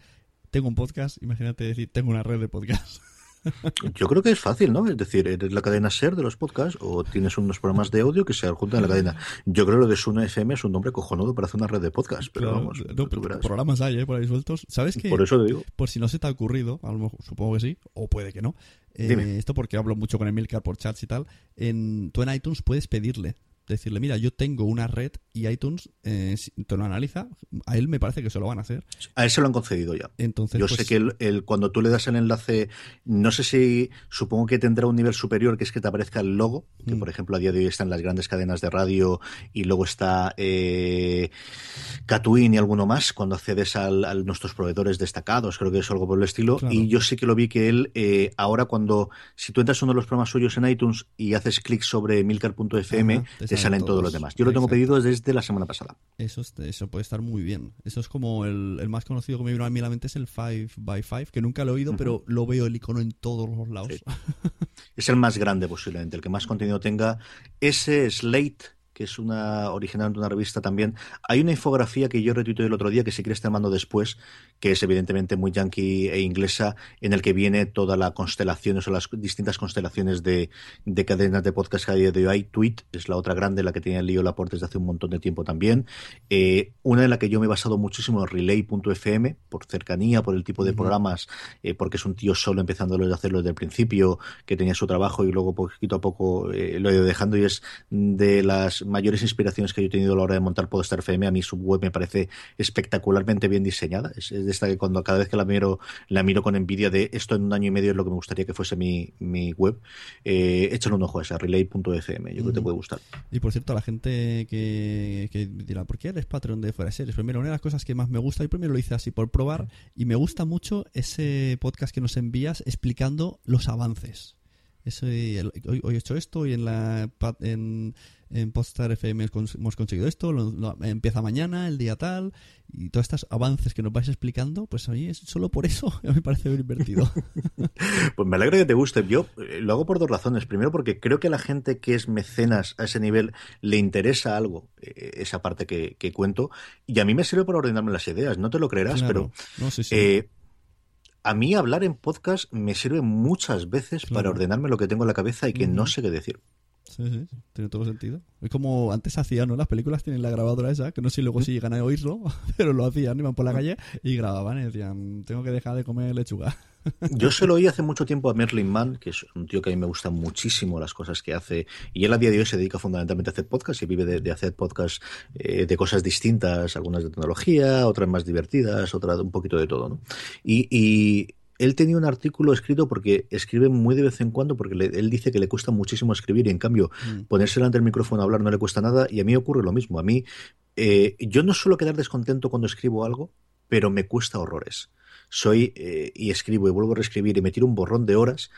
tengo un podcast, imagínate decir, tengo una red de podcast. Yo creo que es fácil, ¿no? Es decir, eres la cadena SER de los podcasts o tienes unos programas de audio que se adjuntan a la cadena. Yo creo que lo de Suna FM es un nombre cojonudo para hacer una red de podcasts, pero vamos. No, programas hay, ¿eh? Por ahí sueltos. ¿Sabes qué? Por eso te digo. Por si no se te ha ocurrido, a lo mejor, supongo que sí, o puede que no. Eh, esto porque hablo mucho con Emilcar por chats y tal. En, tú en iTunes puedes pedirle decirle, mira, yo tengo una red y iTunes eh, te lo analiza, a él me parece que se lo van a hacer. A él se lo han concedido ya. Entonces, yo sé pues que el, cuando tú le das el enlace, no sé si, supongo que tendrá un nivel superior, que es que te aparezca el logo, que mm. por ejemplo a día de hoy están las grandes cadenas de radio y luego está, eh, Catwin y alguno más cuando accedes al- a nuestros proveedores destacados, creo que es algo por el estilo. Claro. Y yo sí que lo vi que él, eh, ahora cuando, si tú entras a uno de los programas suyos en iTunes y haces clic sobre milcar.fm, te, salen todos todos. los demás. Yo lo tengo Exacto. pedido desde la semana pasada. Eso, es- eso puede estar muy bien. Eso es como el, el más conocido que me vino a mí la mente es el 5x5, que nunca lo he oído, pero lo veo el icono en todos los lados. Es el más grande posiblemente, el que más contenido tenga. Ese Slate, que es una original de una revista también. Hay una infografía que yo retuiteé el otro día, que si quieres te mando después, que es evidentemente muy yankee e inglesa, en el que viene toda la constelación, o las distintas constelaciones de, de cadenas de podcast que hay de hoy. Tweet es la otra grande, la que tenía el lío Laporte desde hace un montón de tiempo también. Eh, una en la que yo me he basado muchísimo es Relay.fm, por cercanía, por el tipo de programas, eh, porque es un tío solo empezando a hacerlo desde el principio, que tenía su trabajo y luego poquito a poco eh, lo he ido dejando y es de las mayores inspiraciones que yo he tenido a la hora de montar Podstar FM. A mí su web me parece espectacularmente bien diseñada. Es, es de esta que cuando cada vez que la miro, la miro con envidia de esto en un año y medio es lo que me gustaría que fuese mi, mi web. Eh, échale un ojo a esa, relay.fm. Yo creo que te Ujú. puede gustar. Y por cierto, la gente que, que dirá, ¿por qué eres Patreon de Fuera Series? Primero, una de las cosas que más me gusta, y primero lo hice así por probar, y me gusta mucho ese podcast que nos envías explicando los avances. Hoy, hoy he hecho esto, y en la en, en Podstar FM hemos conseguido esto, lo- lo- empieza mañana, el día tal, y todos estos avances que nos vais explicando, pues a mí es solo por eso, me parece bien divertido. Pues me alegra que te guste. Yo eh, lo hago por dos razones. Primero, porque creo que a la gente que es mecenas a ese nivel le interesa algo, eh, esa parte que, que cuento. Y a mí me sirve para ordenarme las ideas. No te lo creerás, Claro. pero No, sí, sí. eh, a mí hablar en podcast me sirve muchas veces para ordenarme lo que tengo en la cabeza y que no sé qué decir. Sí, sí, sí, tiene todo sentido. Es como antes hacían, ¿no? Las películas tienen la grabadora esa, que no sé luego si llegan a oírlo, pero lo hacían, iban por la calle y grababan y decían, tengo que dejar de comer lechuga. Yo se lo oí hace mucho tiempo a Merlin Mann, que es un tío que a mí me gusta muchísimo las cosas que hace. Y él a día de hoy se dedica fundamentalmente a hacer podcast y vive de, de hacer podcast eh, de cosas distintas, algunas de tecnología, otras más divertidas, otras un poquito de todo. ¿no? Y, y él tenía un artículo escrito porque escribe muy de vez en cuando, porque le- él dice que le cuesta muchísimo escribir y en cambio Mm. ponerse delante del micrófono a hablar no le cuesta nada. Y a mí ocurre lo mismo. A mí, eh, yo no suelo quedar descontento cuando escribo algo, pero me cuesta horrores soy eh, y escribo y vuelvo a reescribir y me tiro un borrón de horas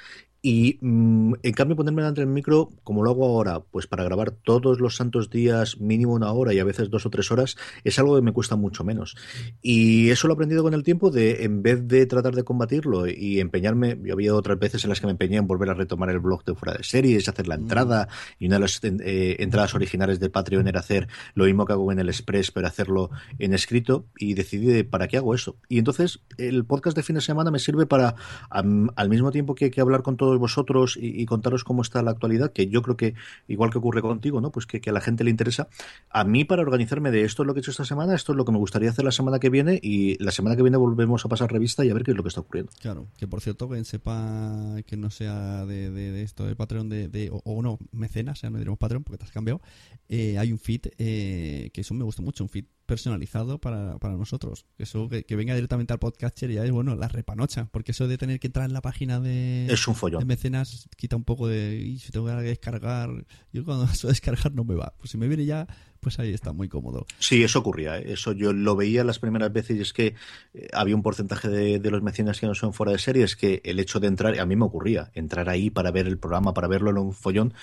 y mm, en cambio ponerme delante del micro como lo hago ahora pues para grabar todos los santos días mínimo una hora y a veces dos o tres horas es algo que me cuesta mucho menos. Y eso lo he aprendido con el tiempo de en vez de tratar de combatirlo y empeñarme yo había otras veces en las que me empeñé en volver a retomar el blog de fuera de series hacer la entrada y una de las eh, entradas originales de Patreon era hacer lo mismo que hago en el Express pero hacerlo en escrito y decidí de, para qué hago eso y entonces el podcast de fin de semana me sirve para al mismo tiempo que, que hablar con todos vosotros y, contaros cómo está la actualidad que yo creo que igual que ocurre contigo no pues que, que a la gente le interesa. A mí para organizarme de esto es lo que he hecho esta semana esto es lo que me gustaría hacer la semana que viene y la semana que viene volvemos a pasar revista y a ver qué es lo que está ocurriendo. Claro, que por cierto, quien sepa que no sea de esto de Patreon de, de- o, o no, mecenas, ya no diremos Patreon porque te has cambiado, eh, hay un feed eh, que eso me gusta mucho, un feed personalizado para, para nosotros. Eso que, que venga directamente al podcaster ya es bueno, la repanocha, porque eso de tener que entrar en la página de, Es un follón. de mecenas quita un poco de, "Y si tengo que descargar, yo cuando eso de descargar no me va. Pues si me viene ya, pues ahí está, muy cómodo. Sí, eso ocurría. ¿eh? Eso yo lo veía las primeras veces y es que eh, había un porcentaje de, de los mecenas que no son fuera de series que el hecho de entrar, a mí me ocurría, entrar ahí para ver el programa, para verlo en un follón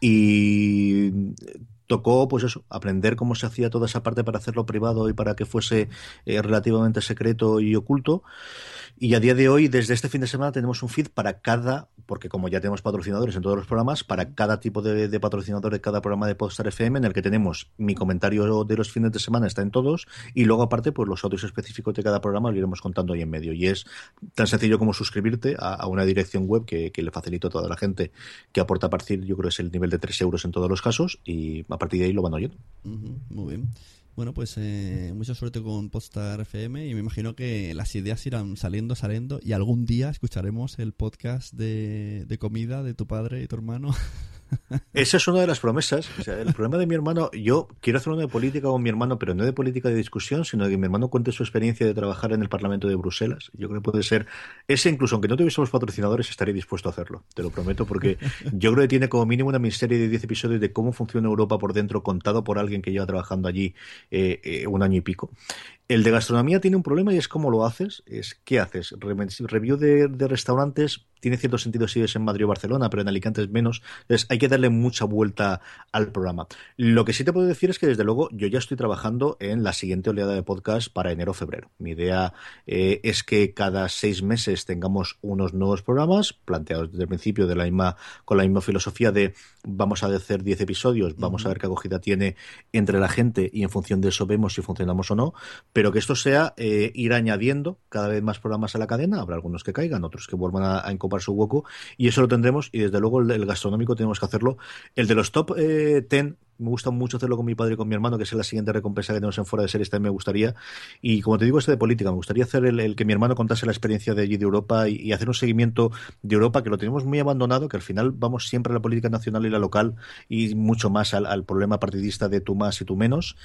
y tocó pues eso, aprender cómo se hacía toda esa parte para hacerlo privado y para que fuese eh, relativamente secreto y oculto. Y a día de hoy, desde este fin de semana, tenemos un feed para cada, porque como ya tenemos patrocinadores en todos los programas, para cada tipo de, patrocinador de cada programa de Podstar FM, en el que tenemos mi comentario de los fines de semana, está en todos, y luego aparte, pues los audios específicos de cada programa lo iremos contando ahí en medio. Y es tan sencillo como suscribirte a, a una dirección web que, que le facilito a toda la gente que aporta a partir, yo creo que es el nivel de 3 euros en todos los casos, y a partir de ahí lo van oyendo. Muy bien. Bueno, pues eh, mucha suerte con Podstar FM y me imagino que las ideas irán saliendo, saliendo y algún día escucharemos el podcast de, de comida de tu padre y tu hermano. Esa es una de las promesas. O sea, el problema de mi hermano, yo quiero hacer una de política con mi hermano, pero no de política de discusión, sino de que mi hermano cuente su experiencia de trabajar en el Parlamento de Bruselas. Yo creo que puede ser ese, incluso aunque no tuviésemos patrocinadores, estaría dispuesto a hacerlo. Te lo prometo, porque yo creo que tiene como mínimo una miniserie de 10 episodios de cómo funciona Europa por dentro, contado por alguien que lleva trabajando allí eh, eh, un año y pico. El de gastronomía tiene un problema y es cómo lo haces. Es qué haces. Review de, de restaurantes tiene cierto sentido si es en Madrid o Barcelona, pero en Alicante es menos. Entonces hay que darle mucha vuelta al programa. Lo que sí te puedo decir es que desde luego yo ya estoy trabajando en la siguiente oleada de podcast para enero o febrero. Mi idea eh, es que cada seis meses tengamos unos nuevos programas planteados desde el principio de la misma, con la misma filosofía de vamos a hacer 10 episodios, vamos a ver qué acogida tiene entre la gente y en función de eso vemos si funcionamos o no, pero que esto sea eh, ir añadiendo cada vez más programas a la cadena. Habrá algunos que caigan, otros que vuelvan a, a ocupar su hueco y eso lo tendremos y desde luego el, gastronómico tenemos que hacerlo. El de los top eh, 10 me gusta mucho hacerlo con mi padre y con mi hermano, que es la siguiente recompensa que tenemos en fuera de series, también me gustaría. Y como te digo, este de política, me gustaría hacer el, que mi hermano contase la experiencia de allí de Europa y, y, hacer un seguimiento de Europa, que lo tenemos muy abandonado, que al final vamos siempre a la política nacional y la local y mucho más al, al problema partidista de tú más y tú menos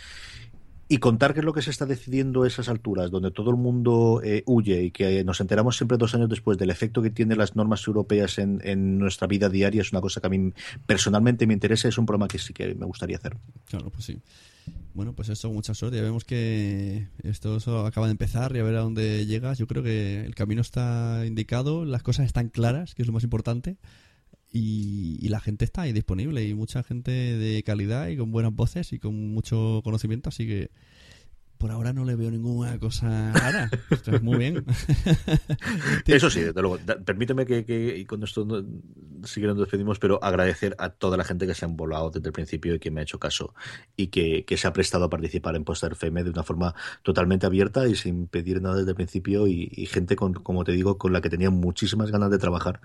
y contar qué es lo que se está decidiendo a esas alturas, donde todo el mundo eh, huye y que nos enteramos siempre dos años después del efecto que tienen las normas europeas en, nuestra vida diaria, es una cosa que a mí personalmente me interesa, es un programa que sí que me gustaría hacer. Claro, pues sí. Bueno, pues eso, mucha suerte. Ya vemos que esto acaba de empezar y a ver a dónde llegas. Yo creo que el camino está indicado, las cosas están claras, que es lo más importante. Y, y, la gente está ahí disponible y mucha gente de calidad y con buenas voces y con mucho conocimiento, así que por ahora no le veo ninguna cosa rara. Esto es muy bien. Eso sí, desde luego. Da, permíteme que, que, y con esto no, sí que nos despedimos, pero agradecer a toda la gente que se ha volado desde el principio y que me ha hecho caso y que, que se ha prestado a participar en Poster FM de una forma totalmente abierta y sin pedir nada desde el principio y, y gente, con, como te digo, con la que tenía muchísimas ganas de trabajar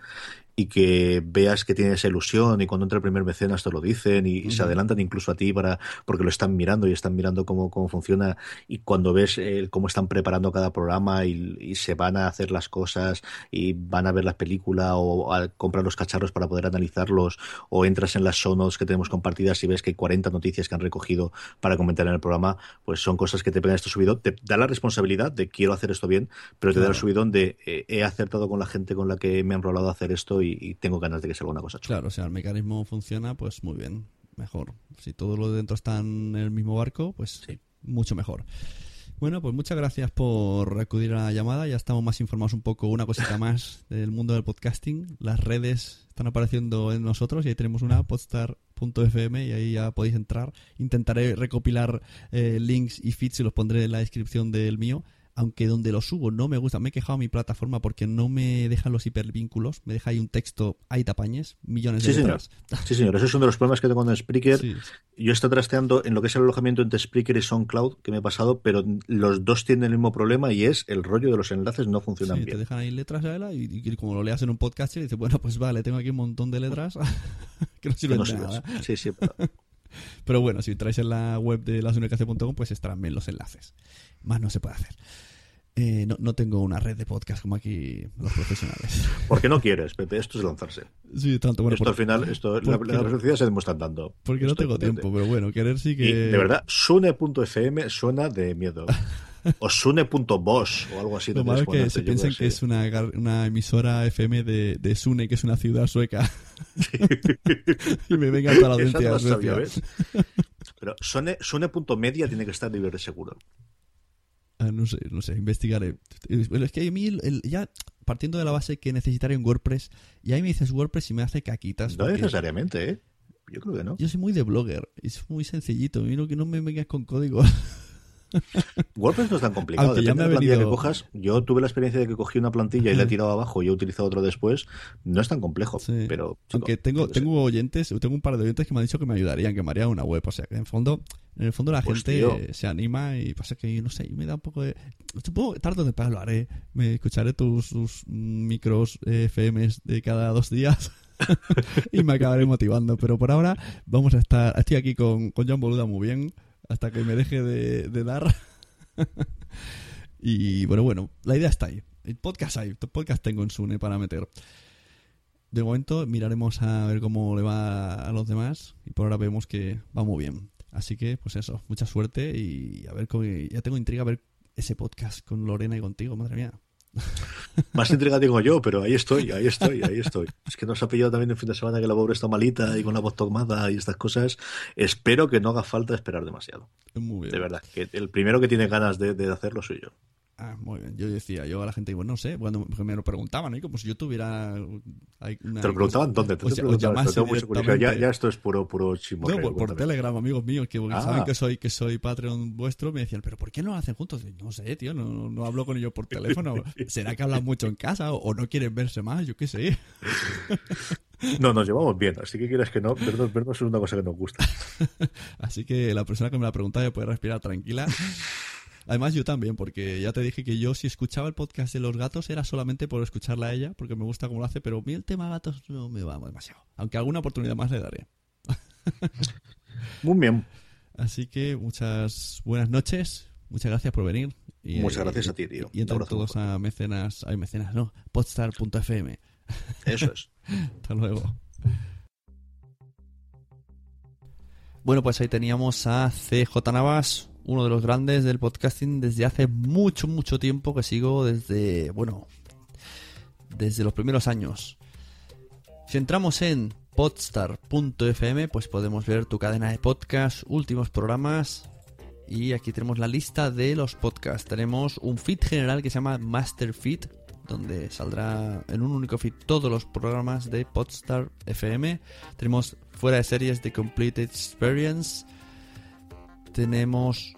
y que veas que tienes esa ilusión y cuando entra el primer mecenas te lo dicen y, y uh -huh. se adelantan incluso a ti para porque lo están mirando y están mirando cómo, cómo funciona y cuando ves eh, cómo están preparando cada programa y, y, se van a hacer las cosas y van a ver la película o a comprar los cacharros para poder analizarlos o entras en las show notes que tenemos compartidas y ves que hay 40 noticias que han recogido para comentar en el programa, pues son cosas que te pegan este subidón, te da la responsabilidad de quiero hacer esto bien, pero te claro. da el subidón de eh, he acertado con la gente con la que me han rolado a hacer esto y, y tengo ganas de que salga una cosa chula. Claro, o sea, el mecanismo funciona pues muy bien, mejor. Si todo lo de dentro está en el mismo barco, pues sí. mucho mejor. Bueno, pues muchas gracias por acudir a la llamada. Ya estamos más informados un poco, una cosita más del mundo del podcasting. Las redes están apareciendo en nosotros y ahí tenemos una podstar.fm y ahí ya podéis entrar. Intentaré recopilar eh, links y feeds y los pondré en la descripción del mío aunque donde lo subo no me gusta, me he quejado a mi plataforma porque no me dejan los hipervínculos, me deja ahí un texto, hay tapañes, millones de sí, letras. Señor. Sí, señor, ese es uno de los problemas que tengo con Spreaker. Sí. Yo estoy trasteando en lo que es el alojamiento entre Spreaker y SoundCloud, que me he pasado, pero los dos tienen el mismo problema y es el rollo de los enlaces no funcionan sí, bien. te dejan ahí letras y, y, y, como lo leas en un podcast y dices, bueno, pues vale, tengo aquí un montón de letras que no sirven de nada. Sí, sí, pero... Pero bueno, si traes en la web de lasunicracia.com, pues estarán bien los enlaces. Más no se puede hacer. Eh, no, no, tengo una red de podcast como aquí los profesionales. ¿Por qué no quieres, Pepe? Esto es lanzarse. Sí, tanto. Bueno, esto por, al final, esto, la, la se demuestran dando. Porque no tengo tiempo, pero bueno, querer sí que. Y de verdad, Sune.fm suena de miedo. o Sune.bosch o algo así. Lo malo es que se piensen que es una, una emisora FM de, de, Sune, que es una ciudad sueca. y me venga toda la audiencia. No. Pero Sune.media Sune tiene que estar libre seguro. Ah, no sé, no sé, investigaré. Es que a mí, el, ya partiendo de la base que necesitaré un WordPress, y ahí me dices WordPress y me hace caquitas. No necesariamente, ¿eh? Yo creo que no. Yo soy muy de blogger, es muy sencillito, miro que no me vengas con código. WordPress no es tan complicado. Depende ya me de la plantilla venido... que cojas. Yo tuve la experiencia de que cogí una plantilla y la he tirado abajo y he utilizado otro después. No es tan complejo, sí. pero... Chico, Aunque tengo, tengo oyentes, tengo un par de oyentes que me han dicho que me ayudarían, que me harían una web. O sea, que en fondo, en el fondo la pues gente tío. se anima y pasa que, no sé, me da un poco de... Supongo que tarde o temprano lo haré. Me escucharé tus, tus micros eh, FMs de cada dos días. y me acabaré motivando. Pero por ahora vamos a estar... Estoy aquí con, con John Boluda muy bien. Hasta que me deje de, dar. y bueno, bueno, la idea está ahí. El podcast hay, el podcast tengo en Sune para meter. de momento miraremos a ver cómo le va a los demás y por ahora vemos que va muy bien. Así que, pues eso, mucha suerte y a ver cómo... Ya tengo intriga a ver ese podcast con Lorena y contigo, madre mía. Más intriga tengo yo, pero ahí estoy, ahí estoy, ahí estoy. Es que nos ha pillado también el fin de semana que la pobre está malita y con la voz tomada y estas cosas. Espero que no haga falta esperar demasiado. Muy bien. De verdad, que el primero que tiene ganas de, de hacerlo soy yo. Ah, muy bien. Yo decía, yo a la gente digo, no sé, cuando me lo preguntaban, ¿eh? como si yo tuviera. Una, ¿Te lo preguntaban dónde? ¿Te, o te sea, preguntaban? Tengo mucha curiosidad. Ya, ya esto es puro, puro No, por. Telegram, amigos míos, que Ah. saben que soy, que soy Patreon vuestro, me decían, ¿pero por qué no lo hacen juntos? Y, No sé, tío, no, no hablo con ellos por teléfono. ¿Será que hablan mucho en casa o, o no quieren verse más? Yo qué sé. No, nos llevamos bien, así que quieras que no, vernos, vernos es una cosa que nos gusta. Así que la persona que me la preguntaba ya puede respirar tranquila. Además, yo también, porque ya te dije que yo si escuchaba el podcast de los gatos era solamente por escucharla a ella, porque me gusta cómo lo hace, pero a mí el tema gatos no me va demasiado. Aunque alguna oportunidad más le daré. Muy bien. Así que muchas buenas noches, muchas gracias por venir. Y, Muchas eh, gracias a ti, tío. Y abrazo todos a mecenas, ay, mecenas, no, podstar.fm. Eso es. Hasta luego. Bueno, pues ahí teníamos a CJ Navas, uno de los grandes del podcasting desde hace mucho, mucho tiempo que sigo desde, bueno, desde los primeros años. Si entramos en podstar.fm, pues podemos ver tu cadena de podcast, últimos programas. Y aquí tenemos la lista de los podcasts. Tenemos un feed general que se llama Master Feed, donde saldrá en un único feed todos los programas de Podstar FM. Tenemos fuera de series de Complete Experience. Tenemos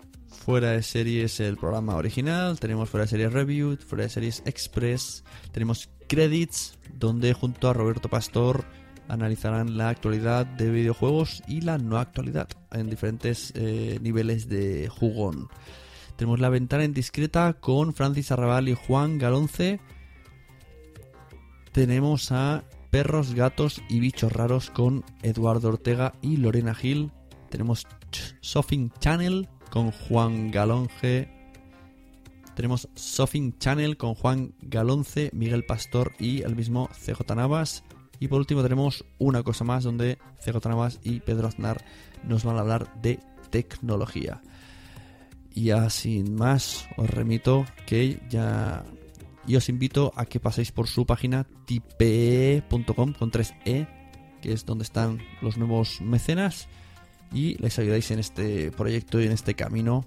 fuera de series el programa original. Tenemos fuera de series Review, fuera de series Express. Tenemos Credits, donde junto a Roberto Pastor analizarán la actualidad de videojuegos y la no actualidad en diferentes eh, niveles de jugón. Tenemos la ventana indiscreta con Francis Arrabal y Juan Galonce. Tenemos a Perros, Gatos y Bichos Raros con Eduardo Ortega y Lorena Gil. Tenemos Sofing Channel con Juan Galonge. Tenemos Sofing Channel con Juan Galonce, Miguel Pastor y el mismo CJ Navas. Y por último tenemos una cosa más donde CJ Navas y Pedro Aznar nos van a hablar de tecnología. Y sin más, os remito que ya. Y os invito a que paséis por su página tipe.com con 3e, que es donde están los nuevos mecenas. Y les ayudáis en este proyecto y en este camino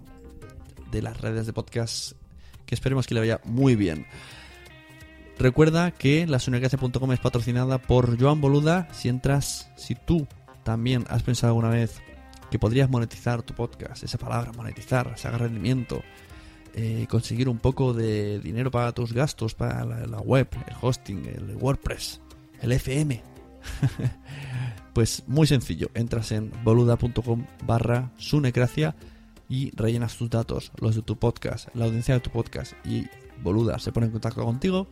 de las redes de podcast que esperemos que le vaya muy bien. Recuerda que la es patrocinada por Joan Boluda. Si entras, si tú también has pensado alguna vez que podrías monetizar tu podcast, esa palabra, monetizar, sacar rendimiento, eh, conseguir un poco de dinero para tus gastos, para la, la web, el hosting, el WordPress, el FM. pues muy sencillo, entras en boluda.com barra sunecracia y rellenas tus datos, los de tu podcast, la audiencia de tu podcast y Boluda se pone en contacto contigo.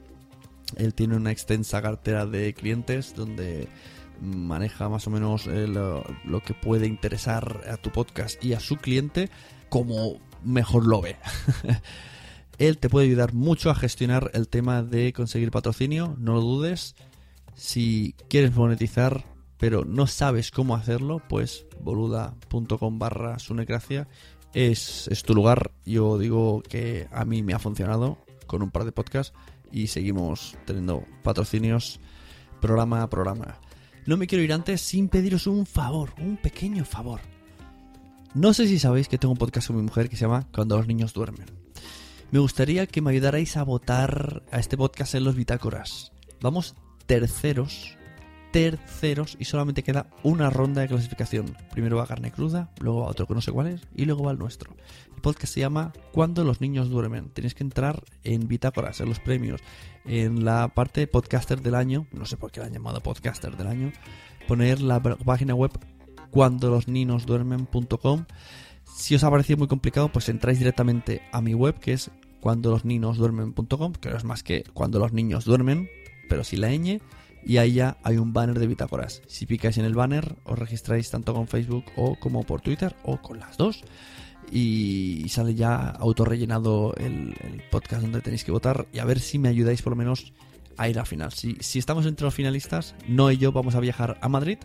Él tiene una extensa cartera de clientes donde maneja más o menos eh, lo, lo que puede interesar a tu podcast y a su cliente como mejor lo ve. Él te puede ayudar mucho a gestionar el tema de conseguir patrocinio, no lo dudes. Si quieres monetizar pero no sabes cómo hacerlo, pues boluda.com barra sunecracia es, es tu lugar. Yo digo que a mí me ha funcionado con un par de podcasts y seguimos teniendo patrocinios programa a programa. No me quiero ir antes sin pediros un favor, un pequeño favor. No sé si sabéis que tengo un podcast con mi mujer que se llama Cuando los niños duermen. Me gustaría que me ayudarais a votar a este podcast en los bitácoras. Vamos terceros, terceros y solamente queda una ronda de clasificación. Primero va carne cruda, luego va otro que no sé cuál es y luego va el nuestro. El podcast se llama Cuando los niños duermen. Tenéis que entrar en bitácoras, en los premios, en la parte podcaster del año, no sé por qué la han llamado podcaster del año, poner la página web cuando los niños duermen.com. Si os ha parecido muy complicado, pues entráis directamente a mi web que es cuando los niños duermen.com, que no es más que cuando los niños duermen, pero sin la ñ, y ahí ya hay un banner de bitácoras. Si picáis en el banner, os registráis tanto con Facebook o como por Twitter o con las dos. Y sale ya autorrellenado el, podcast donde tenéis que votar. Y a ver si me ayudáis por lo menos a ir al final. Si, si estamos entre los finalistas, no y yo vamos a viajar a Madrid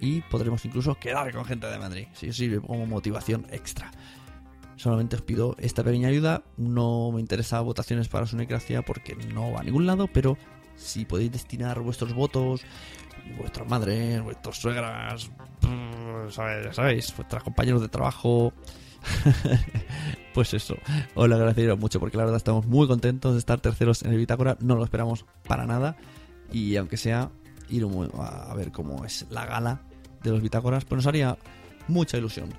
y podremos incluso quedar con gente de Madrid. Si os sirve como motivación extra. Solamente os pido esta pequeña ayuda. No me interesa votaciones para Sunecracia porque no va a ningún lado, pero si podéis destinar vuestros votos, vuestras madres, vuestras suegras, mm, sabéis, vuestros compañeros de trabajo, pues eso, os lo agradecería mucho porque la verdad estamos muy contentos de estar terceros en el Bitácora, no lo esperamos para nada. Y aunque sea ir a ver cómo es la gala de los Bitácoras, pues nos haría mucha ilusión.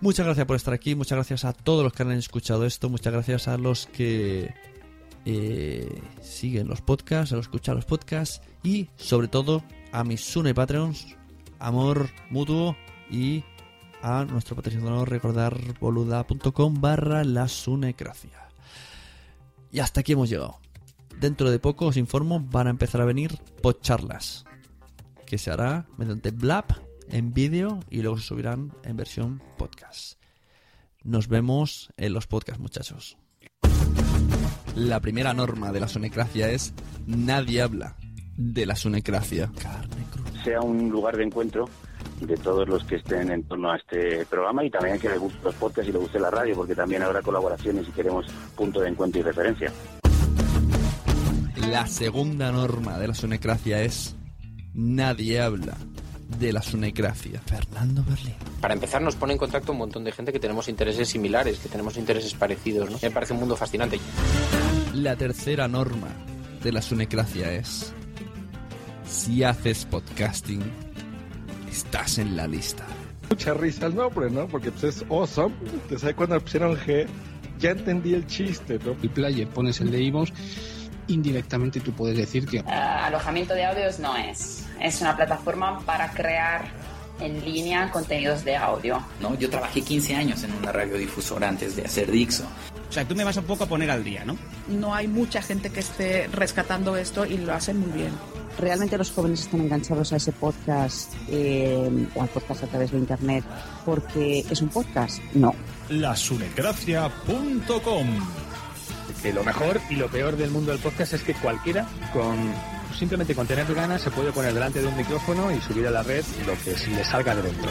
Muchas gracias por estar aquí, muchas gracias a todos los que han escuchado esto, muchas gracias a los que eh, siguen los podcasts, a escuchan los podcasts y sobre todo a mis Sune Patreons, amor mutuo y a nuestro patrocinador recordar boluda.com barra la sunecracia. Y hasta aquí hemos llegado. Dentro de poco os informo, van a empezar a venir podcharlas que se hará mediante Blab en vídeo y luego se subirán en versión podcast. Nos vemos en los podcasts, muchachos. La primera norma de la sunecracia es nadie habla de la sunecracia. sea un lugar de encuentro de todos los que estén en torno a este programa y también que les guste los podcasts y les guste la radio, porque también habrá colaboraciones y queremos punto de encuentro y referencia. La segunda norma de la sunecracia es nadie habla de la sunecracia. Fernando Berlín. Para empezar, nos pone en contacto un montón de gente que tenemos intereses similares, que tenemos intereses parecidos. ¿no? Me parece un mundo fascinante. La tercera norma de la sunecracia es si haces podcasting, estás en la lista. Mucha risa el nombre, ¿no? Porque pues, es awesome. Te sabes cuando pusieron G, ya entendí el chiste, ¿no? El player pones el de Ivos, indirectamente tú puedes decir que Ah, alojamiento de audios no es. Es una plataforma para crear en línea contenidos de audio. ¿no? Yo trabajé 15 años en una radiodifusora antes de hacer Dixo. O sea, tú me vas un poco a poner al día, ¿no? No hay mucha gente que esté rescatando esto y lo hacen muy bien. Realmente los jóvenes están enganchados a ese podcast eh, o al podcast a través de internet porque es un podcast. No. Lasunecracia.com que lo mejor y lo peor del mundo del podcast es que cualquiera con simplemente con tener ganas se puede poner delante de un micrófono y subir a la red lo que se le salga de dentro.